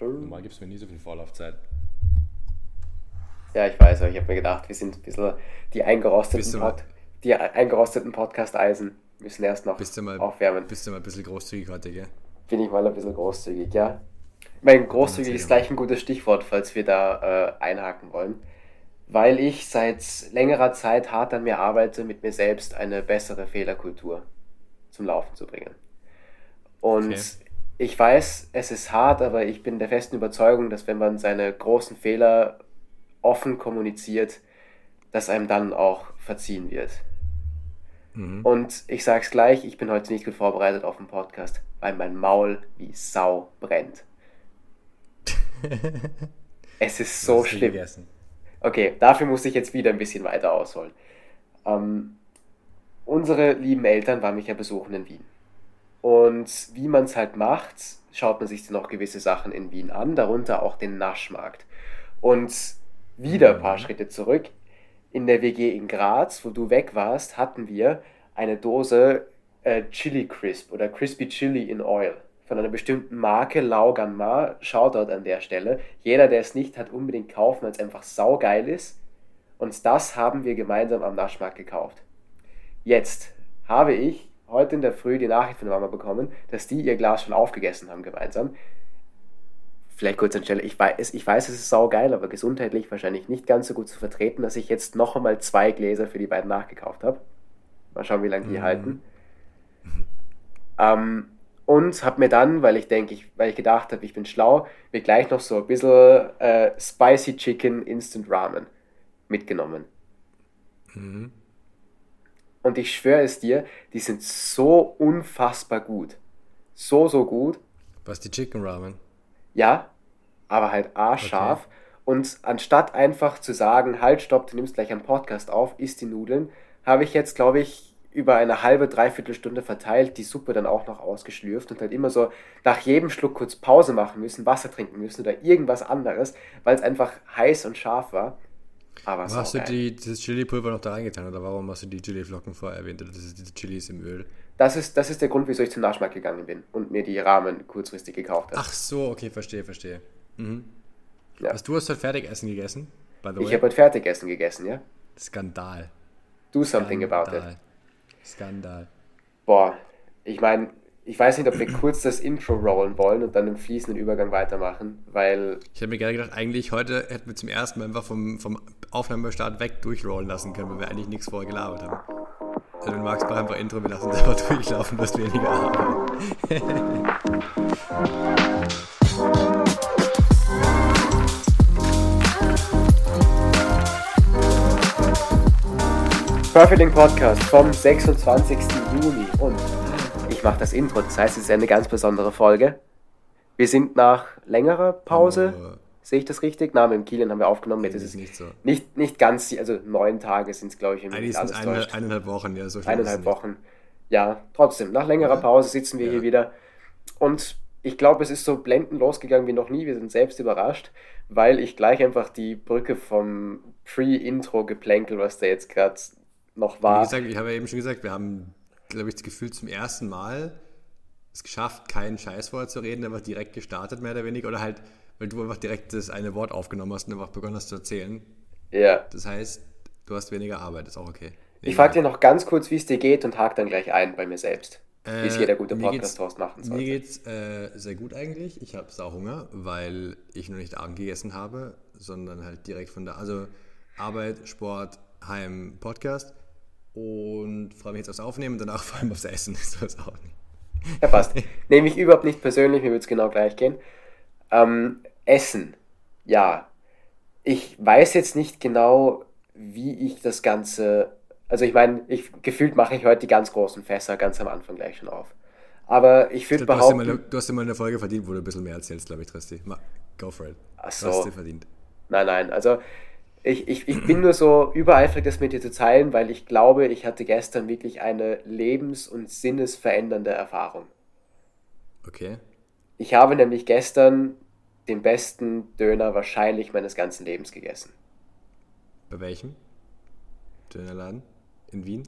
schön. Normal gibt es mir nie so viel Vorlaufzeit. Ja, ich weiß, aber ich habe mir gedacht, wir sind ein bisschen die Bist eingerosteten, du mal- Pod die eingerosteten Podcast-Eisen müssen erst noch Bist du mal, aufwärmen. bist du mal ein bisschen großzügig heute, gell? Bin ich mal ein bisschen großzügig, ja. Ich meine, großzügig ist gleich ein gutes Stichwort, falls wir da äh, einhaken wollen. Weil ich seit längerer Zeit hart an mir arbeite, mit mir selbst eine bessere Fehlerkultur zum Laufen zu bringen. Und Okay. Ich weiß, es ist hart, aber ich bin der festen Überzeugung, dass wenn man seine großen Fehler offen kommuniziert, dass einem dann auch verziehen wird. Mhm. Und ich sag's gleich, ich bin heute nicht gut vorbereitet auf den Podcast, weil mein Maul wie Sau brennt. Es ist so schlimm. gegessen? Okay, dafür muss ich jetzt wieder ein bisschen weiter ausholen. Ähm, unsere lieben Eltern waren mich ja besuchen in Wien. Und wie man es halt macht, schaut man sich dann noch gewisse Sachen in Wien an, darunter auch den Naschmarkt. Und wieder ein paar Mhm. Schritte zurück, in der WG in Graz, wo du weg warst, hatten wir eine Dose äh, Chili Crisp oder Crispy Chili in Oil von einer bestimmten Marke, Lauganma, Shoutout an der Stelle. Jeder, der es nicht hat, unbedingt kaufen, weil es einfach saugeil ist. Und das haben wir gemeinsam am Naschmarkt gekauft. Jetzt habe ich heute in der Früh die Nachricht von der Mama bekommen, dass die ihr Glas schon aufgegessen haben gemeinsam. Vielleicht kurz an Stelle, ich weiß, ich weiß, es ist saugeil, aber gesundheitlich wahrscheinlich nicht ganz so gut zu vertreten, dass ich jetzt noch einmal zwei Gläser für die beiden nachgekauft habe. Mal schauen, wie lange die Mhm. halten. Ähm, und habe mir dann, weil ich denke, ich, weil ich gedacht habe, ich bin schlau, mir gleich noch so ein bisschen äh, Spicy Chicken Instant Ramen mitgenommen. Mhm. Und ich schwöre es dir, die sind so unfassbar gut. So, so gut. Was die Chicken Ramen? Ja, aber halt A scharf. Und anstatt einfach zu sagen, halt, stopp, du nimmst gleich einen Podcast auf, isst die Nudeln, habe ich jetzt, glaube ich, über eine halbe, dreiviertel Stunde verteilt, die Suppe dann auch noch ausgeschlürft und halt immer so nach jedem Schluck kurz Pause machen müssen, Wasser trinken müssen oder irgendwas anderes, weil es einfach heiß und scharf war. Aber hast du die, das Chili-Pulver noch da reingetan oder warum hast du die Chili-Flocken vorher erwähnt? Oder das ist diese Chilis im Öl? Das ist, das ist der Grund, wieso ich zum Naschmarkt gegangen bin und mir die Rahmen kurzfristig gekauft habe. Ach so, okay, verstehe, verstehe. Mhm. Ja. Was, du hast heute Fertigessen gegessen? By the Ich way? habe heute Fertigessen gegessen, ja? Skandal. Do something about it. Skandal. Skandal. Boah, ich meine, ich weiß nicht, ob wir kurz das Intro rollen wollen und dann im fließenden Übergang weitermachen, weil Ich habe mir gerade gedacht, eigentlich heute hätten wir zum ersten Mal einfach vom, vom Aufnahmestart weg durchrollen lassen können, weil wir eigentlich nichts vorher gelabert haben. Also wenn du magst, mach einfach Intro, wir lassen es einfach durchlaufen, wirst weniger. Perfect Link Podcast vom 26. Juni und ich mache das Intro, das heißt, es ist eine ganz besondere Folge. Wir sind nach längerer Pause, Aber sehe ich das richtig? Na, mit dem Kilian haben wir aufgenommen, jetzt ist es nicht so. nicht, nicht ganz, also neun Tage sind es, glaube ich, mich Eigentlich sind es alles eine, täuscht. eineinhalb Wochen, ja, so eineinhalb. Wochen. Ja, trotzdem, nach längerer Ja. Pause sitzen wir Ja. hier wieder. Und ich glaube, es ist so blendend losgegangen wie noch nie. Wir sind selbst überrascht, weil ich gleich einfach die Brücke vom Pre-Intro-Geplänkel, was da jetzt gerade noch Wie war. gesagt, ich habe ja eben schon gesagt, wir haben, glaube ich, das Gefühl zum ersten Mal es geschafft, kein Scheißwort zu reden, einfach direkt gestartet, mehr oder weniger. Oder halt, weil du einfach direkt das eine Wort aufgenommen hast und einfach begonnen hast zu erzählen. Ja. Das heißt, du hast weniger Arbeit, ist auch okay. Ich frage dir noch ganz kurz, wie es dir geht und hake dann gleich ein bei mir selbst. wie es Äh, jeder gute mir geht's- Podcast-Host machen Mir sollte. geht's äh, sehr gut eigentlich. Ich habe sau Hunger, weil ich noch nicht Abend gegessen habe, sondern halt direkt von da. Also Arbeit, Sport, Heim, Podcast. Und freue mich jetzt aufs Aufnehmen und danach vor allem aufs Essen. Ist auch nicht. Ja, passt. Nehme ich überhaupt nicht persönlich, mir wird es genau gleich gehen. Ähm, Essen. Ja. Ich weiß jetzt nicht genau, wie ich das Ganze. Also ich meine, ich, gefühlt mache ich heute die ganz großen Fässer ganz am Anfang gleich schon auf. Aber ich würde Du hast, behaupten. eine, du hast immer eine Folge verdient, wo du ein bisschen mehr erzählst, glaube ich, Tristi. Ma- Go for it. Ach Du so. hast dir verdient. Nein, nein, also ich, ich, ich bin nur so übereifrig, das mit dir zu teilen, weil ich glaube, ich hatte gestern wirklich eine lebens- und sinnesverändernde Erfahrung. Okay. Ich habe nämlich gestern den besten Döner wahrscheinlich meines ganzen Lebens gegessen. Bei welchem? Dönerladen? In Wien?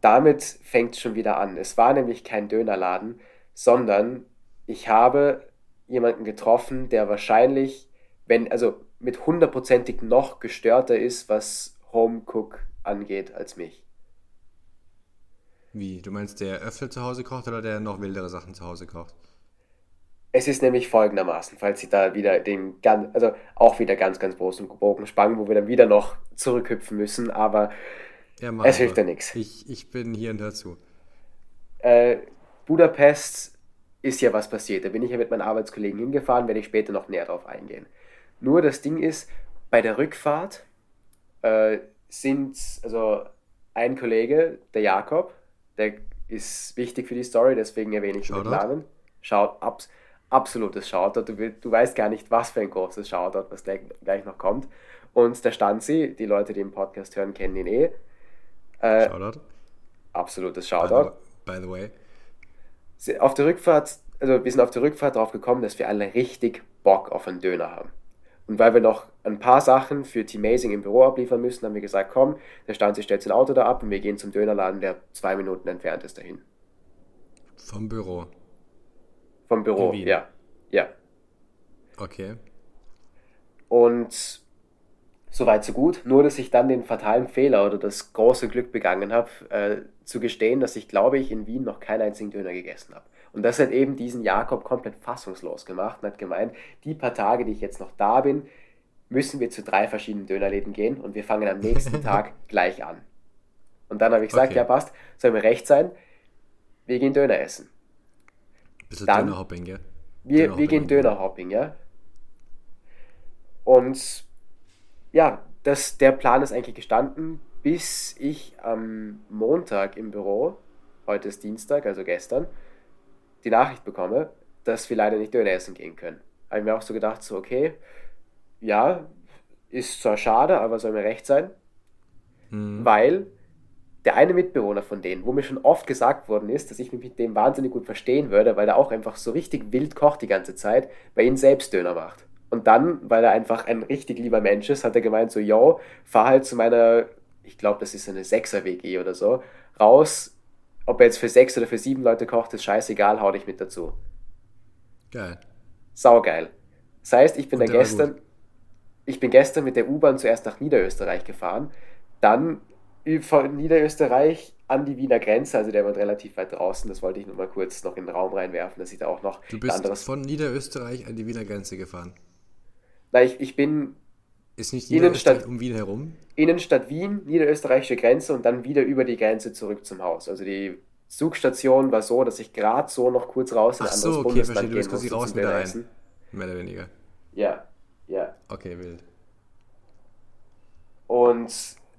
Damit fängt es schon wieder an. Es war nämlich kein Dönerladen, sondern ich habe jemanden getroffen, der wahrscheinlich, wenn, also mit hundertprozentig noch gestörter ist, was Homecook angeht, als mich. Wie? Du meinst, der öfter zu Hause kocht oder der noch wildere Sachen zu Hause kocht? Es ist nämlich folgendermaßen, falls ich da wieder den ganz, also auch wieder ganz, ganz großen Bogen spannen, wo wir dann wieder noch zurückhüpfen müssen, aber Ja, es hilft ja nichts. Ich, ich bin hier und hör zu. Äh, Budapest ist ja was passiert. Da bin ich ja mit meinen Arbeitskollegen hingefahren, werde ich später noch näher drauf eingehen. Nur das Ding ist, bei der Rückfahrt äh, sind, also ein Kollege, der Jakob, der ist wichtig für die Story, deswegen erwähne ich mit Shoutout. Namen. Schaut, abs absolutes Shoutout. Du, du weißt gar nicht, was für ein großes Shoutout, was gleich, gleich noch kommt. Und der Stanzi, die Leute, die den Podcast hören, kennen ihn eh. Äh, Shoutout. absolutes Shoutout. by the way. Auf der Rückfahrt, also wir sind auf der Rückfahrt drauf gekommen, dass wir alle richtig Bock auf einen Döner haben. Und weil wir noch ein paar Sachen für Team Amazing im Büro abliefern müssen, haben wir gesagt, komm, der Stanzi stellt sein Auto da ab und wir gehen zum Dönerladen, der zwei Minuten entfernt ist dahin. Vom Büro. Vom Büro, ja. Ja. Okay. Und so weit, so gut. Nur, dass ich dann den fatalen Fehler oder das große Glück begangen habe, äh, zu gestehen, dass ich, glaube ich, in Wien noch keinen einzigen Döner gegessen habe. Und das hat eben diesen Jakob komplett fassungslos gemacht und hat gemeint, die paar Tage, die ich jetzt noch da bin, müssen wir zu drei verschiedenen Dönerläden gehen und wir fangen am nächsten Tag gleich an. Und dann habe ich gesagt, Okay. ja passt, soll mir recht sein, wir gehen Döner essen. Bisschen Dann- Dönerhopping, gell? Wir, Dönerhopping. wir gehen Dönerhopping, ja. Und ja, das, der Plan ist eigentlich gestanden, bis ich am Montag im Büro, heute ist Dienstag, also gestern, die Nachricht bekomme, dass wir leider nicht Döner essen gehen können. Habe ich mir auch so gedacht, so okay, ja, ist zwar schade, aber soll mir recht sein, Hm. weil der eine Mitbewohner von denen, wo mir schon oft gesagt worden ist, dass ich mich mit dem wahnsinnig gut verstehen würde, weil er auch einfach so richtig wild kocht die ganze Zeit, bei ihm selbst Döner macht. Und dann, weil er einfach ein richtig lieber Mensch ist, hat er gemeint so, yo, fahr halt zu meiner, ich glaube, das ist eine 6er-WG oder so, raus, ob er jetzt für sechs oder für sieben Leute kocht, ist scheißegal, hau dich mit dazu. Geil. Saugeil. Das heißt, ich bin war gestern, ich bin gestern mit der U-Bahn zuerst nach Niederösterreich gefahren, dann von Niederösterreich an die Wiener Grenze, also der war relativ weit draußen, das wollte ich nur mal kurz noch in den Raum reinwerfen, dass ich da auch noch Du bist anderes. von Niederösterreich an die Wiener Grenze gefahren. Na, ich, ich bin Ist nicht Innenstadt- um Wien herum? Innenstadt Wien, niederösterreichische Grenze und dann wieder über die Grenze zurück zum Haus. Also die Zugstation war so, dass ich gerade so noch kurz raus in ein anderes so, okay, Bundesland verstehe. Du bist gehen quasi raus wieder rein. Mehr oder weniger. Ja, ja. Okay, wild. Und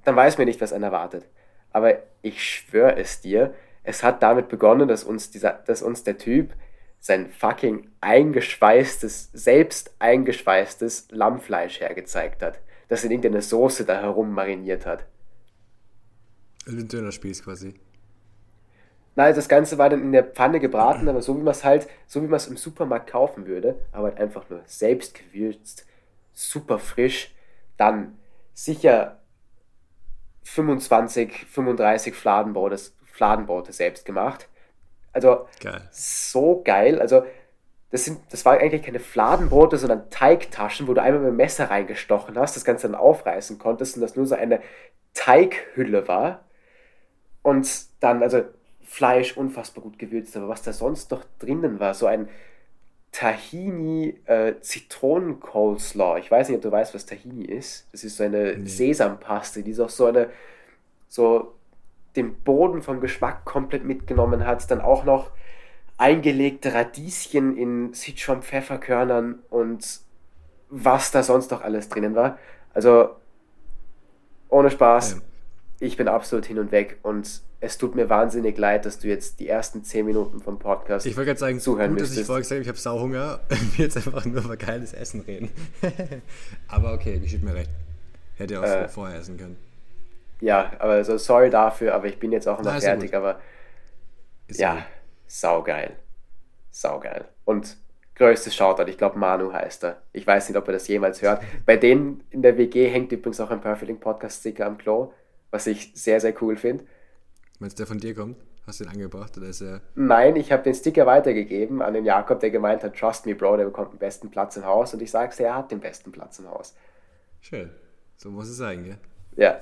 dann weiß man nicht, was einen erwartet. Aber ich schwöre es dir, es hat damit begonnen, dass uns, dieser, dass uns der Typ sein fucking eingeschweißtes, selbst eingeschweißtes Lammfleisch hergezeigt hat. Das in irgendeine Soße da herum mariniert hat. Also ein Dönerspieß quasi. Nein, das Ganze war dann in der Pfanne gebraten, aber so wie man es halt, so wie man es im Supermarkt kaufen würde, aber halt einfach nur selbst gewürzt, super frisch, dann sicher 25, 35 Fladenbrote, Fladenbrote selbst gemacht. Also Geil. so geil. Also das sind, das waren eigentlich keine Fladenbrote, sondern Teigtaschen, wo du einmal mit dem Messer reingestochen hast, das Ganze dann aufreißen konntest und das nur so eine Teighülle war. Und dann, also Fleisch unfassbar gut gewürzt, aber was da sonst noch drinnen war, so ein Tahini äh, Zitronen-Coleslaw. Ich weiß nicht, ob du weißt, was Tahini ist. Das ist so eine Nee. Sesampaste, die so so eine, so den Boden vom Geschmack komplett mitgenommen hat. Dann auch noch eingelegte Radieschen in Sichuan-Pfefferkörnern und was da sonst noch alles drinnen war. Also, ohne Spaß, Ähm, ich bin absolut hin und weg und es tut mir wahnsinnig leid, dass du jetzt die ersten 10 Minuten vom Podcast Ich wollte gerade sagen, zuhören gut, dass ich müsstest. vorher gesagt habe, ich habe Sauhunger. Will jetzt einfach nur über geiles Essen reden. Aber okay, geschieht mir recht. Hätte auch Äh, vorher essen können. Ja, aber also sorry dafür, aber ich bin jetzt auch noch Na, fertig, aber Ist ja, gut. saugeil. Saugeil. Und größtes Shoutout, ich glaube Manu heißt er. Ich weiß nicht, ob er das jemals hört. Bei denen in der WG hängt übrigens auch ein Perfect Link Podcast Sticker am Klo, was ich sehr, sehr cool finde. Wenn es der von dir kommt, hast du den angebracht oder ist er. Nein, ich habe den Sticker weitergegeben an den Jakob, der gemeint hat, trust me, Bro, der bekommt den besten Platz im Haus. Und ich sage er hat den besten Platz im Haus. Schön. So muss es sein, gell? Ja.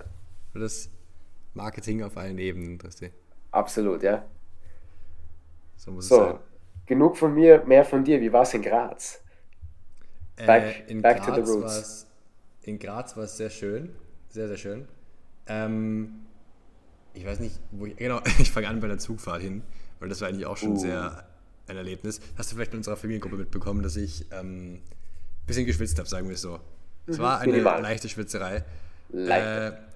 Das Marketing auf allen Ebenen, Christi. Absolut, ja. So muss es So, sein. genug von mir, mehr von dir. Wie war es in Graz? Back- äh, in, back to the Graz roots. in Graz war es sehr schön. Sehr, sehr schön. Ähm, ich weiß nicht, wo ich. Genau, ich fange an bei der Zugfahrt hin, weil das war eigentlich auch schon Uh. sehr ein Erlebnis. Hast du vielleicht in unserer Familiengruppe mitbekommen, dass ich ähm, ein bisschen geschwitzt habe, sagen wir es so. Es war eine minimal. leichte Schwitzerei. Leichte. Äh,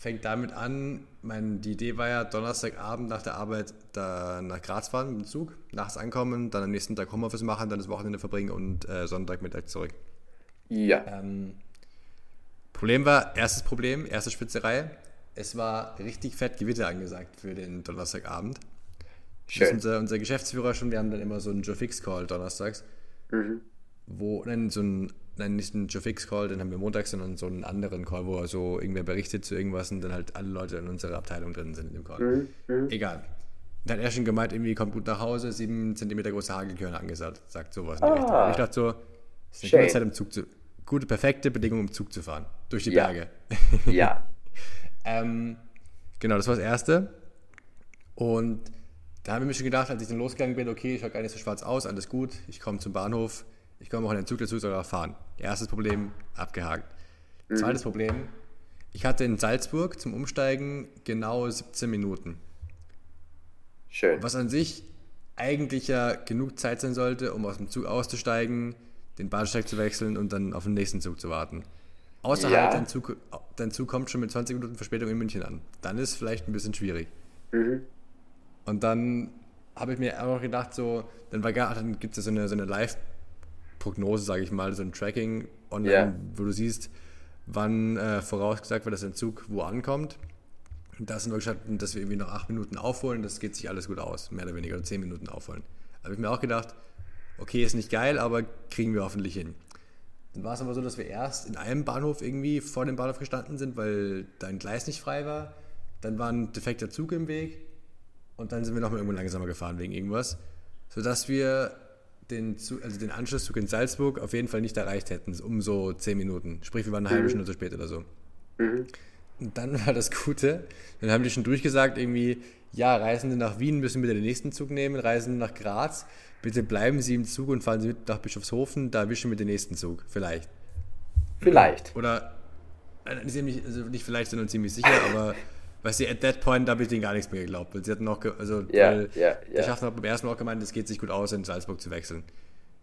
fängt damit an, mein, die Idee war ja, Donnerstagabend nach der Arbeit da nach Graz fahren mit dem Zug, nachts ankommen, dann am nächsten Tag Homeoffice machen, dann das Wochenende verbringen und äh, Sonntagmittag zurück. Ja. Ähm, Problem war, erstes Problem, erste Spitzerei, es war richtig fett Gewitter angesagt für den Donnerstagabend. Das ist Schön. unser, unser Geschäftsführer schon, wir haben dann immer so einen Joe Fix Call donnerstags, wo, nein, so ein, nein, nicht einen Joe Fix Call, den haben wir montags, sondern so einen anderen Call, wo so irgendwer berichtet zu irgendwas und dann halt alle Leute in unserer Abteilung drin sind in dem Call. Egal. Dann hat er schon gemeint, irgendwie kommt gut nach Hause, sieben Zentimeter große Hagelkörner angesagt, sagt sowas Ah. Ich dachte so, das ist eine gute Zeit im Zug zu, gute, perfekte Bedingung im Zug zu fahren, durch die Ja. Berge. Ja. Ähm, genau, das war das Erste. Und da habe ich mir schon gedacht, als ich dann losgegangen bin, okay, ich schaue gar nicht so schwarz aus, alles gut, ich komme zum Bahnhof, ich komme auch in den Zug soll auch fahren. Erstes Problem, abgehakt. Zweites Problem, ich hatte in Salzburg zum Umsteigen genau 17 Minuten. Schön. Was an sich eigentlich ja genug Zeit sein sollte, um aus dem Zug auszusteigen, den Bahnsteig zu wechseln und dann auf den nächsten Zug zu warten. Außer Ja. halt, dein Zug, dein Zug kommt schon mit 20 Minuten Verspätung in München an. Dann ist vielleicht ein bisschen schwierig. Und dann habe ich mir auch noch gedacht, so, dann, war gar- dann gibt es ja so eine, so eine Live-Prognose, sage ich mal, so ein Tracking online, Ja. wo du siehst, wann äh, vorausgesagt wird, dass ein Zug wo ankommt. Und da sind wir gestanden, dass wir irgendwie noch acht Minuten aufholen, das geht sich alles gut aus, mehr oder weniger, oder zehn Minuten aufholen. Habe ich mir auch gedacht, okay, ist nicht geil, aber kriegen wir hoffentlich hin. Dann war es aber so, dass wir erst in einem Bahnhof irgendwie vor dem Bahnhof gestanden sind, weil da ein Gleis nicht frei war. Dann war ein defekter Zug im Weg und dann sind wir nochmal irgendwo langsamer gefahren wegen irgendwas, sodass wir den, Zug, also den Anschlusszug in Salzburg auf jeden Fall nicht erreicht hätten, um so zehn Minuten. Sprich, wir waren eine halbe Stunde zu spät oder so. Und dann war das Gute, dann haben die schon durchgesagt, irgendwie, ja, Reisende nach Wien müssen bitte den nächsten Zug nehmen, Reisende nach Graz, bitte bleiben Sie im Zug und fahren Sie mit nach Bischofshofen, da erwischen wir den nächsten Zug, vielleicht. Vielleicht. Oder, äh, also nicht vielleicht, sondern ziemlich sicher, aber, weißt du, at that point habe ich denen gar nichts mehr geglaubt, weil sie hatten noch, ge- also, Ja, weil ja, der ja. Schaffner hat beim ersten Mal auch gemeint, es geht sich gut aus, in Salzburg zu wechseln.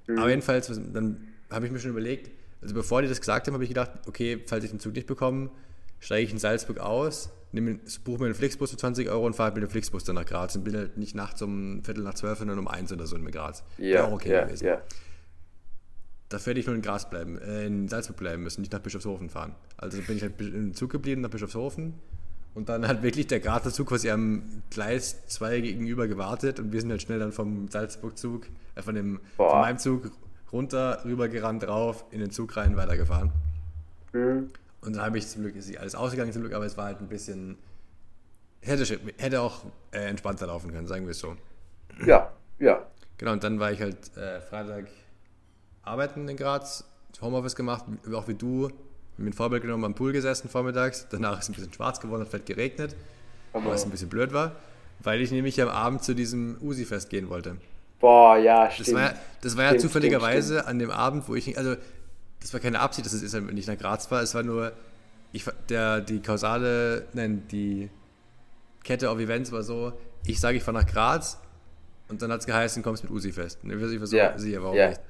Mhm. Aber jedenfalls, dann habe ich mir schon überlegt, also bevor die das gesagt haben, habe ich gedacht, okay, falls ich den Zug nicht bekomme, steige ich in Salzburg aus, nehme, buche mir einen Flixbus für 20 Euro und fahre mit dem Flixbus dann nach Graz und bin halt nicht nachts um Viertel nach zwölf, sondern um eins oder so in Graz. Wäre Ja, auch okay ja, gewesen. ja. Dafür hätte ich nur in Graz bleiben, äh, in Salzburg bleiben müssen, nicht nach Bischofshofen fahren. Also bin ich halt im Zug geblieben nach Bischofshofen und dann hat wirklich der Grazer Zug quasi am Gleis 2 gegenüber gewartet und wir sind halt schnell dann vom Salzburg-Zug, äh, von, dem, Boah. von meinem Zug runter, rübergerannt, drauf, in den Zug rein, weitergefahren. Mhm. Und dann habe ich zum Glück, ist sich alles ausgegangen zum Glück, aber es war halt ein bisschen, hätte, hätte auch äh, entspannter laufen können, sagen wir es so. Ja, ja. Genau, und dann war ich halt äh, Freitag arbeiten in Graz, Homeoffice gemacht, auch wie du, mit Vorbild genommen, am Pool gesessen vormittags. Danach ist es ein bisschen schwarz geworden, hat fett geregnet, was ein bisschen blöd war, weil ich nämlich am Abend zu diesem Usi-Fest gehen wollte. Boah, ja, Das stimmt. war, ja- das war ja Stimmt, zufälligerweise stimmt, an dem Abend, wo ich, also das war keine Absicht, dass es ist, wenn ich nach Graz war, es war nur, ich, der, die kausale, nein, die Kette auf Events war so, ich sage, ich fahre nach Graz und dann hat es geheißen, kommst mit Usi fest. Und ich war so Ja, sicher, warum ja. nicht.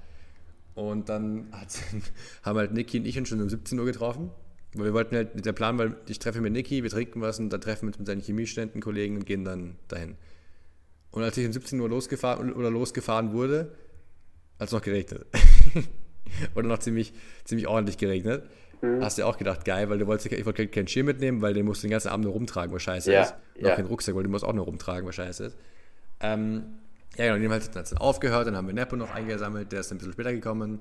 Und dann haben halt Niki und ich uns schon um 17 Uhr getroffen. Weil wir wollten halt, der Plan war, ich treffe mit Niki, wir trinken was und dann treffen wir uns mit seinen Chemiestudentenkollegen und gehen dann dahin. Und als ich um 17 Uhr losgefahren oder losgefahren wurde, hat es noch geregnet. oder noch ziemlich, ziemlich ordentlich geregnet. Mhm. Hast du ja auch gedacht, geil, weil du wolltest, ich wollte keinen Schirm mitnehmen, weil den musst du den ganzen Abend nur rumtragen, was scheiße Ja, ist. Und ja. auch keinen Rucksack, weil du musst auch nur rumtragen, was scheiße ist. Ähm, ja, genau, jedenfalls hat es dann aufgehört, dann haben wir Nepo noch eingesammelt, der ist ein bisschen später gekommen.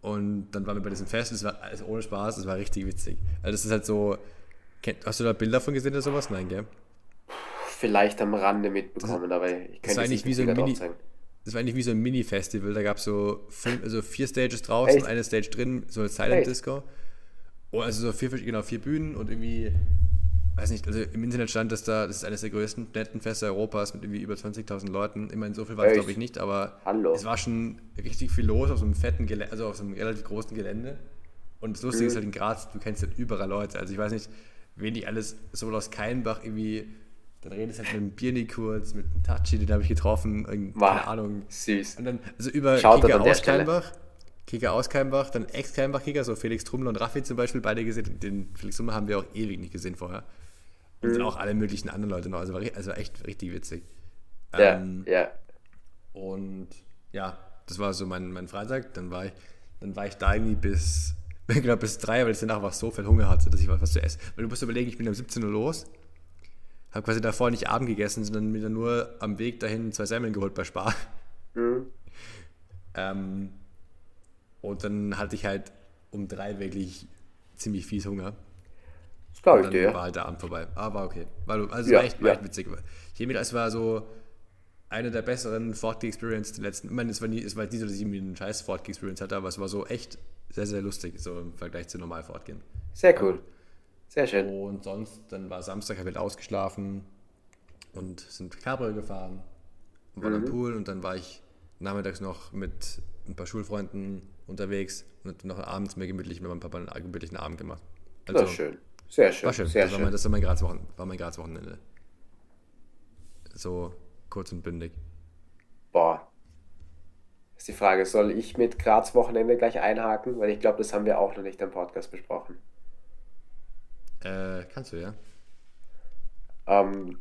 Und dann waren wir bei diesem Fest, es war alles ohne Spaß, es war richtig witzig. Also das ist halt so, hast du da Bilder von gesehen oder sowas? Nein, gell? vielleicht am Rande mitbekommen, aber ich Das könnte war jetzt eigentlich nicht wie so ein Mini, das war eigentlich wie so ein Mini-Festival. Da gab es so fünf, also vier Stages draußen, Echt? eine Stage drin, so eine Silent Echt? Disco. Oh, also so vier, genau, vier Bühnen und irgendwie, weiß nicht, also im Internet stand, dass da, das ist eines der größten Studentenfeste Europas mit irgendwie über 20.000 Leuten. Meine, so viel war es glaube ich nicht, aber Hallo. es war schon richtig viel los auf so einem fetten Gelände, also auf so einem relativ großen Gelände. Und das Lustige Mhm. ist halt in Graz, du kennst halt überall Leute. Also ich weiß nicht, wen die alles, sowohl aus Keilenbach irgendwie, dann redest halt mit dem Birni kurz, mit dem Tachi, den habe ich getroffen, irgend- Wow. keine Ahnung. Süß. Und dann, also über Kicker aus Stelle. Keilenbach, Kicker aus Keilenbach, dann Ex-Keilenbach-Kicker, so Felix Trummler und Raffi zum Beispiel, beide gesehen. Den Felix Trummler haben wir auch ewig nicht gesehen vorher. Und Mhm. dann auch alle möglichen anderen Leute noch. Also war also echt richtig witzig. Ja, Ähm, ja. und ja, das war so mein, mein Freitag. Dann war ich, dann war ich da irgendwie bis, genau, bis drei, weil ich danach einfach so viel Hunger hatte, dass ich was, was zu essen. Weil du musst überlegen, ich bin um 17 Uhr los, habe quasi davor nicht Abend gegessen, sondern mir dann nur am Weg dahin zwei Semmeln geholt bei Spar. Mhm. Ähm, und dann hatte ich halt um drei wirklich ziemlich fies Hunger. Glaube ich dann dir. war halt der Abend vorbei. Aber war okay. War, also es Ja, war, echt, war echt witzig. Mir das war so eine der besseren 4G-Experience der letzten. Ich meine, es war, nie, es war nie so, dass ich irgendwie einen scheiß 4G-Experience hatte, aber es war so echt sehr, sehr lustig, so im Vergleich zu normal fortgehen. Sehr cool. Sehr schön. Und sonst, dann war Samstag, habe ich ausgeschlafen und sind Cabrio gefahren und war am Mhm. Pool und dann war ich nachmittags noch mit ein paar Schulfreunden unterwegs und noch abends mir gemütlich mit meinem Papa einen gemütlichen Abend gemacht. Also, Das ist schön. Sehr schön. war schön. Sehr das, war mein, schön. das war mein Graz Wochen, war mein Graz Wochenende. So kurz und bündig. Boah. Ist die Frage, soll ich mit Graz Wochenende gleich einhaken? Weil ich glaube, das haben wir auch noch nicht im Podcast besprochen. Äh, kannst du, ja? Ähm,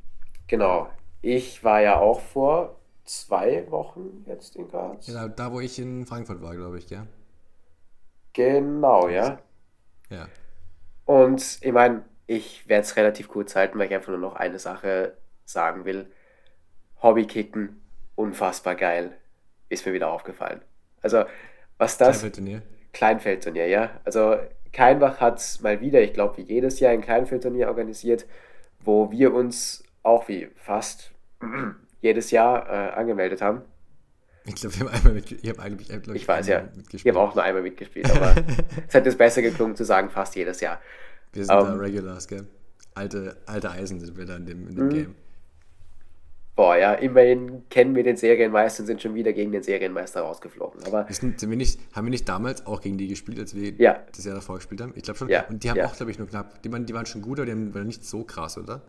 genau. Ich war ja auch vor zwei Wochen jetzt in Graz. ja da, da, wo ich in Frankfurt war, glaube ich, ja? Genau, ja. Ja. Und ich meine, ich werde es relativ kurz halten, weil ich einfach nur noch eine Sache sagen will. Hobbykicken, unfassbar geil, ist mir wieder aufgefallen. Also, was das Staffelturnier. Kleinfeldturnier, ja. Also Keinbach hat mal wieder, ich glaube, wie jedes Jahr ein Kleinfeldturnier organisiert, wo wir uns auch wie fast jedes Jahr äh, angemeldet haben. Ich glaube, wir haben einmal mit, ich habe eigentlich, ich, Ich weiß ja, ich mitgespielt. habe auch nur einmal mitgespielt, aber es hat jetzt besser geklungen zu sagen, fast jedes Jahr. Wir sind da Ähm, Regulars, gell? Alte, alte Eisen sind wir da in dem, Mhm. in dem Game. Boah, ja, immerhin kennen wir den Serienmeister und sind schon wieder gegen den Serienmeister rausgeflogen. Aber sind, sind wir nicht, haben wir nicht damals auch gegen die gespielt, als wir Ja. das Jahr davor gespielt haben? Ich glaube schon. Ja, Und die haben ja. auch, glaube ich, nur knapp. Die waren, die waren schon gut, aber die haben, waren nicht so krass, oder?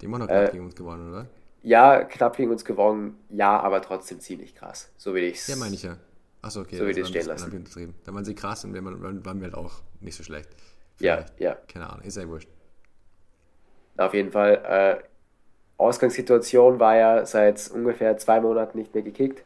Die haben auch noch knapp Äh, gegen uns gewonnen, oder? ja, knapp gegen uns gewonnen, ja, aber trotzdem ziemlich krass. So will ich's. Ja, meine ich ja. Achso, okay. So die war ein stehen lassen. hab ich untertrieben. Da waren sie krass und wir waren, waren wir halt auch nicht so schlecht. Ja, Vielleicht. ja. Keine Ahnung, ist ja wurscht. Auf jeden Fall, äh, Ausgangssituation war ja seit ungefähr zwei Monaten nicht mehr gekickt.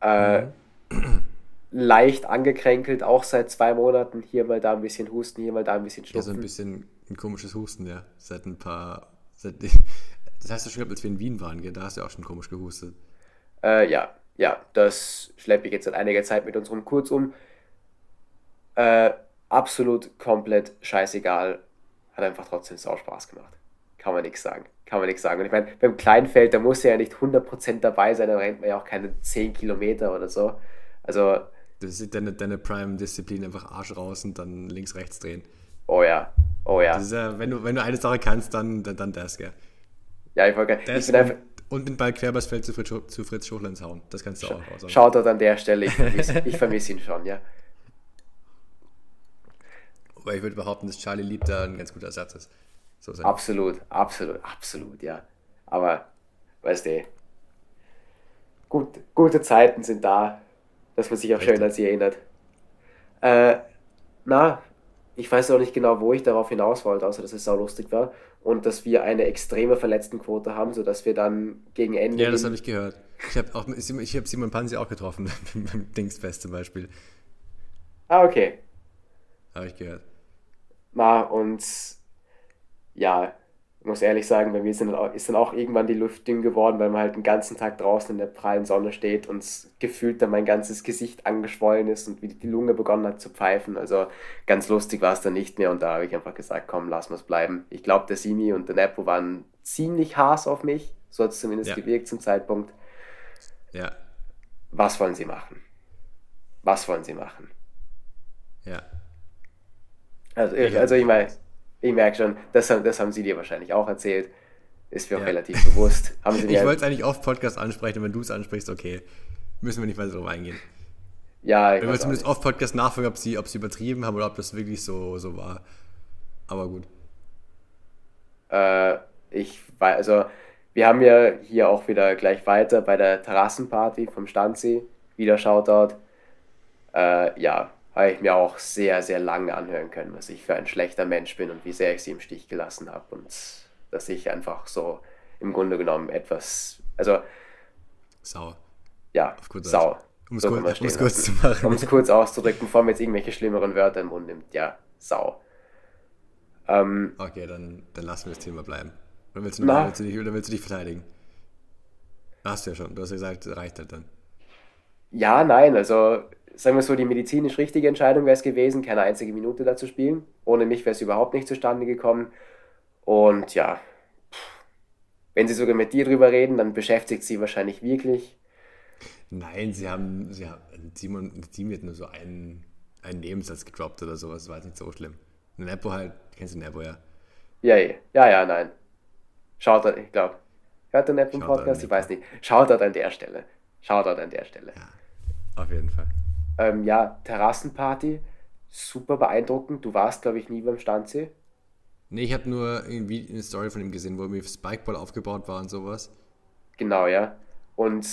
Äh, leicht angekränkelt, auch seit zwei Monaten. Hier mal da ein bisschen Husten, hier mal da ein bisschen Ja, so ein Schnupfen. bisschen ein komisches Husten, ja. Seit ein paar. Seit, das hast du schon gehabt, als wir in Wien waren, gell? Da hast du auch schon komisch gehustet. Äh, ja, ja, das schleppe ich jetzt seit einiger Zeit mit uns rum. Kurzum, äh, absolut komplett scheißegal. Hat einfach trotzdem sau Spaß gemacht. Kann man nichts sagen. Kann man nichts sagen. Und ich meine, beim Kleinfeld, da muss er ja nicht 100% dabei sein, da rennt man ja auch keine 10 Kilometer oder so. Also, Das ist deine, deine Prime-Disziplin, einfach Arsch raus und dann links, rechts drehen. oh ja, oh ja. Das ist ja, wenn du, wenn du eine Sache kannst, dann, dann, dann das, gell? Ja, ich, wollte, einfach, und, und den Ball quer zu Fritz, zu Fritz Schochlands hauen. Das kannst du auch raus. Shoutout an der Stelle, ich vermisse vermiss ihn schon, ja. Aber ich würde behaupten, dass Charlie Lieb da ein ganz guter Ersatz ist. So. Absolut, absolut, absolut, ja. Aber, weißt du, gut, gute Zeiten sind da, dass man sich auch schön Richtig. an sie erinnert. Äh, na, ich weiß auch nicht genau, wo ich darauf hinaus wollte, außer dass es sau lustig war und dass wir eine extreme Verletztenquote haben, sodass wir dann gegen Ende. Ja, das habe ich gehört. Ich habe auch ich hab Simon Pansi auch getroffen, beim Dingsfest zum Beispiel. ah, okay. Habe ich gehört. Na, und ja, ich muss ehrlich sagen, bei mir sind dann auch, ist dann auch irgendwann die Luft dünn geworden, weil man halt den ganzen Tag draußen in der prallen Sonne steht und gefühlt dann mein ganzes Gesicht angeschwollen ist und wie die Lunge begonnen hat zu pfeifen. Also ganz lustig war es dann nicht mehr und da habe ich einfach gesagt, komm, lass mal's bleiben. Ich glaube, der Simi und der Nepo waren ziemlich Hass auf mich. So hat es zumindest Ja. gewirkt zum Zeitpunkt. Ja, Was wollen sie machen? Was wollen sie machen? ja. Also, ich, also ich meine, ich merke schon, das, haben- das haben sie dir wahrscheinlich auch erzählt. Ist mir auch Ja. relativ bewusst. Haben sie Ich mir, wollte es eigentlich oft Podcast ansprechen, und wenn du es ansprichst, okay. Müssen wir nicht weiter drauf eingehen. ja, ich Wenn wir weiß auch zumindest oft Podcast nachfragen, ob sie, ob sie übertrieben haben oder ob das wirklich so, so war. Aber gut. Äh, ich war, also, wir haben ja hier auch wieder gleich weiter bei der Terrassenparty vom Stanzi. Wieder Shoutout. Äh, ja, habe ich mir auch sehr, sehr lange anhören können, was ich für ein schlechter Mensch bin und wie sehr ich sie im Stich gelassen habe. Und dass ich einfach so im Grunde genommen etwas, also Sau. ja, sau. Um es So kurz- um es kurz zu machen. Um es kurz auszudrücken, bevor man jetzt irgendwelche schlimmeren Wörter im Mund nimmt. Ja, sau. Ähm, Okay, dann, dann lassen wir das Thema bleiben. Oder willst du, Na. willst du, dich, oder willst du dich verteidigen? Hast du ja schon. Du hast ja gesagt, reicht halt dann. Ja, nein, also sagen wir so, die medizinisch richtige Entscheidung wäre es gewesen, keine einzige Minute da zu spielen. Ohne mich wäre es überhaupt nicht zustande gekommen. Und ja, wenn sie sogar mit dir drüber reden, dann beschäftigt sie wahrscheinlich wirklich. Nein, sie haben, sie haben, Simon, Simon hat nur so einen, einen Nebensatz gedroppt oder sowas. War jetzt nicht so schlimm. Nepo halt, kennst du Nepo ja? Ja, ja, ja, ja, nein. Schaut ich glaube. Hört der Nepp im Podcast? Ich Nepo. weiß nicht. Schaut an der Stelle. Schaut an der Stelle. Auf jeden Fall. Ähm, ja, Terrassenparty, super beeindruckend. Du warst, glaube ich, nie beim Stanzi. Nee, ich habe nur irgendwie eine Story von ihm gesehen, wo irgendwie Spikeball aufgebaut war und sowas. Genau, ja. Und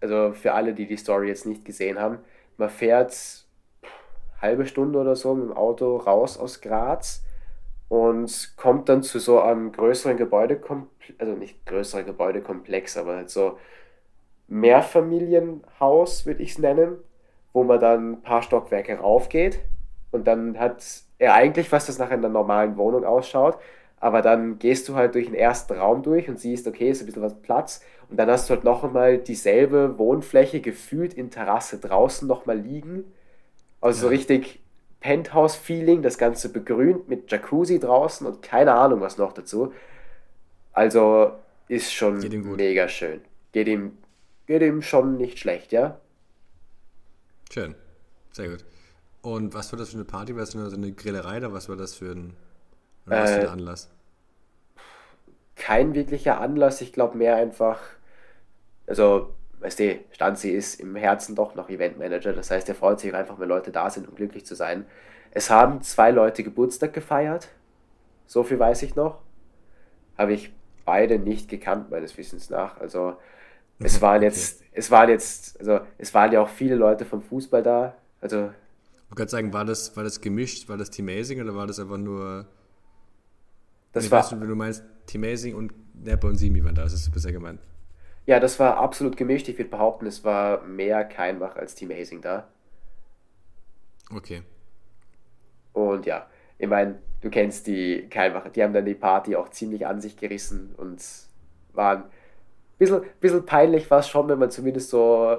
also für alle, die die Story jetzt nicht gesehen haben, man fährt halbe Stunde oder so mit dem Auto raus aus Graz und kommt dann zu so einem größeren Gebäudekomplex, also nicht größerer Gebäudekomplex, aber halt so Mehrfamilienhaus, würde ich es nennen, wo man dann ein paar Stockwerke raufgeht und dann hat er eigentlich was, das nach einer normalen Wohnung ausschaut, aber dann gehst du halt durch den ersten Raum durch und siehst, okay, ist ein bisschen was Platz und dann hast du halt noch einmal dieselbe Wohnfläche gefühlt in Terrasse draußen noch mal liegen. Also so Ja. richtig Penthouse-Feeling, das Ganze begrünt mit Jacuzzi draußen und keine Ahnung was noch dazu. Also ist schon mega schön. Geht ihm, geht ihm schon nicht schlecht, ja? Schön. Sehr gut. Und was war das für eine Party? War das nur so eine Grillerei oder was war das für ein, was für ein Äh, Anlass? Kein wirklicher Anlass, ich glaube mehr einfach, also, weißt du, Stanzi ist im Herzen doch noch Eventmanager, das heißt, er freut sich einfach, wenn Leute da sind, um glücklich zu sein. Es haben zwei Leute Geburtstag gefeiert, so viel weiß ich noch. Habe ich beide nicht gekannt, meines Wissens nach. Also, es waren Okay. jetzt, es waren jetzt, also, es waren ja auch viele Leute vom Fußball da, also, Ich wollte sagen, war das, war das gemischt, war das Team Amazing oder war das einfach nur. das ich war, weiß wenn du meinst, Team Amazing und Nepo und Simi waren da, das du bisher gemeint. ja, das war absolut gemischt. Ich würde behaupten, es war mehr Keinbach als Team Hazing da. Okay. Und ja, ich meine, du kennst die Keilmacher, die haben dann die Party auch ziemlich an sich gerissen und waren bisschen, bisschen peinlich war es schon, wenn man zumindest so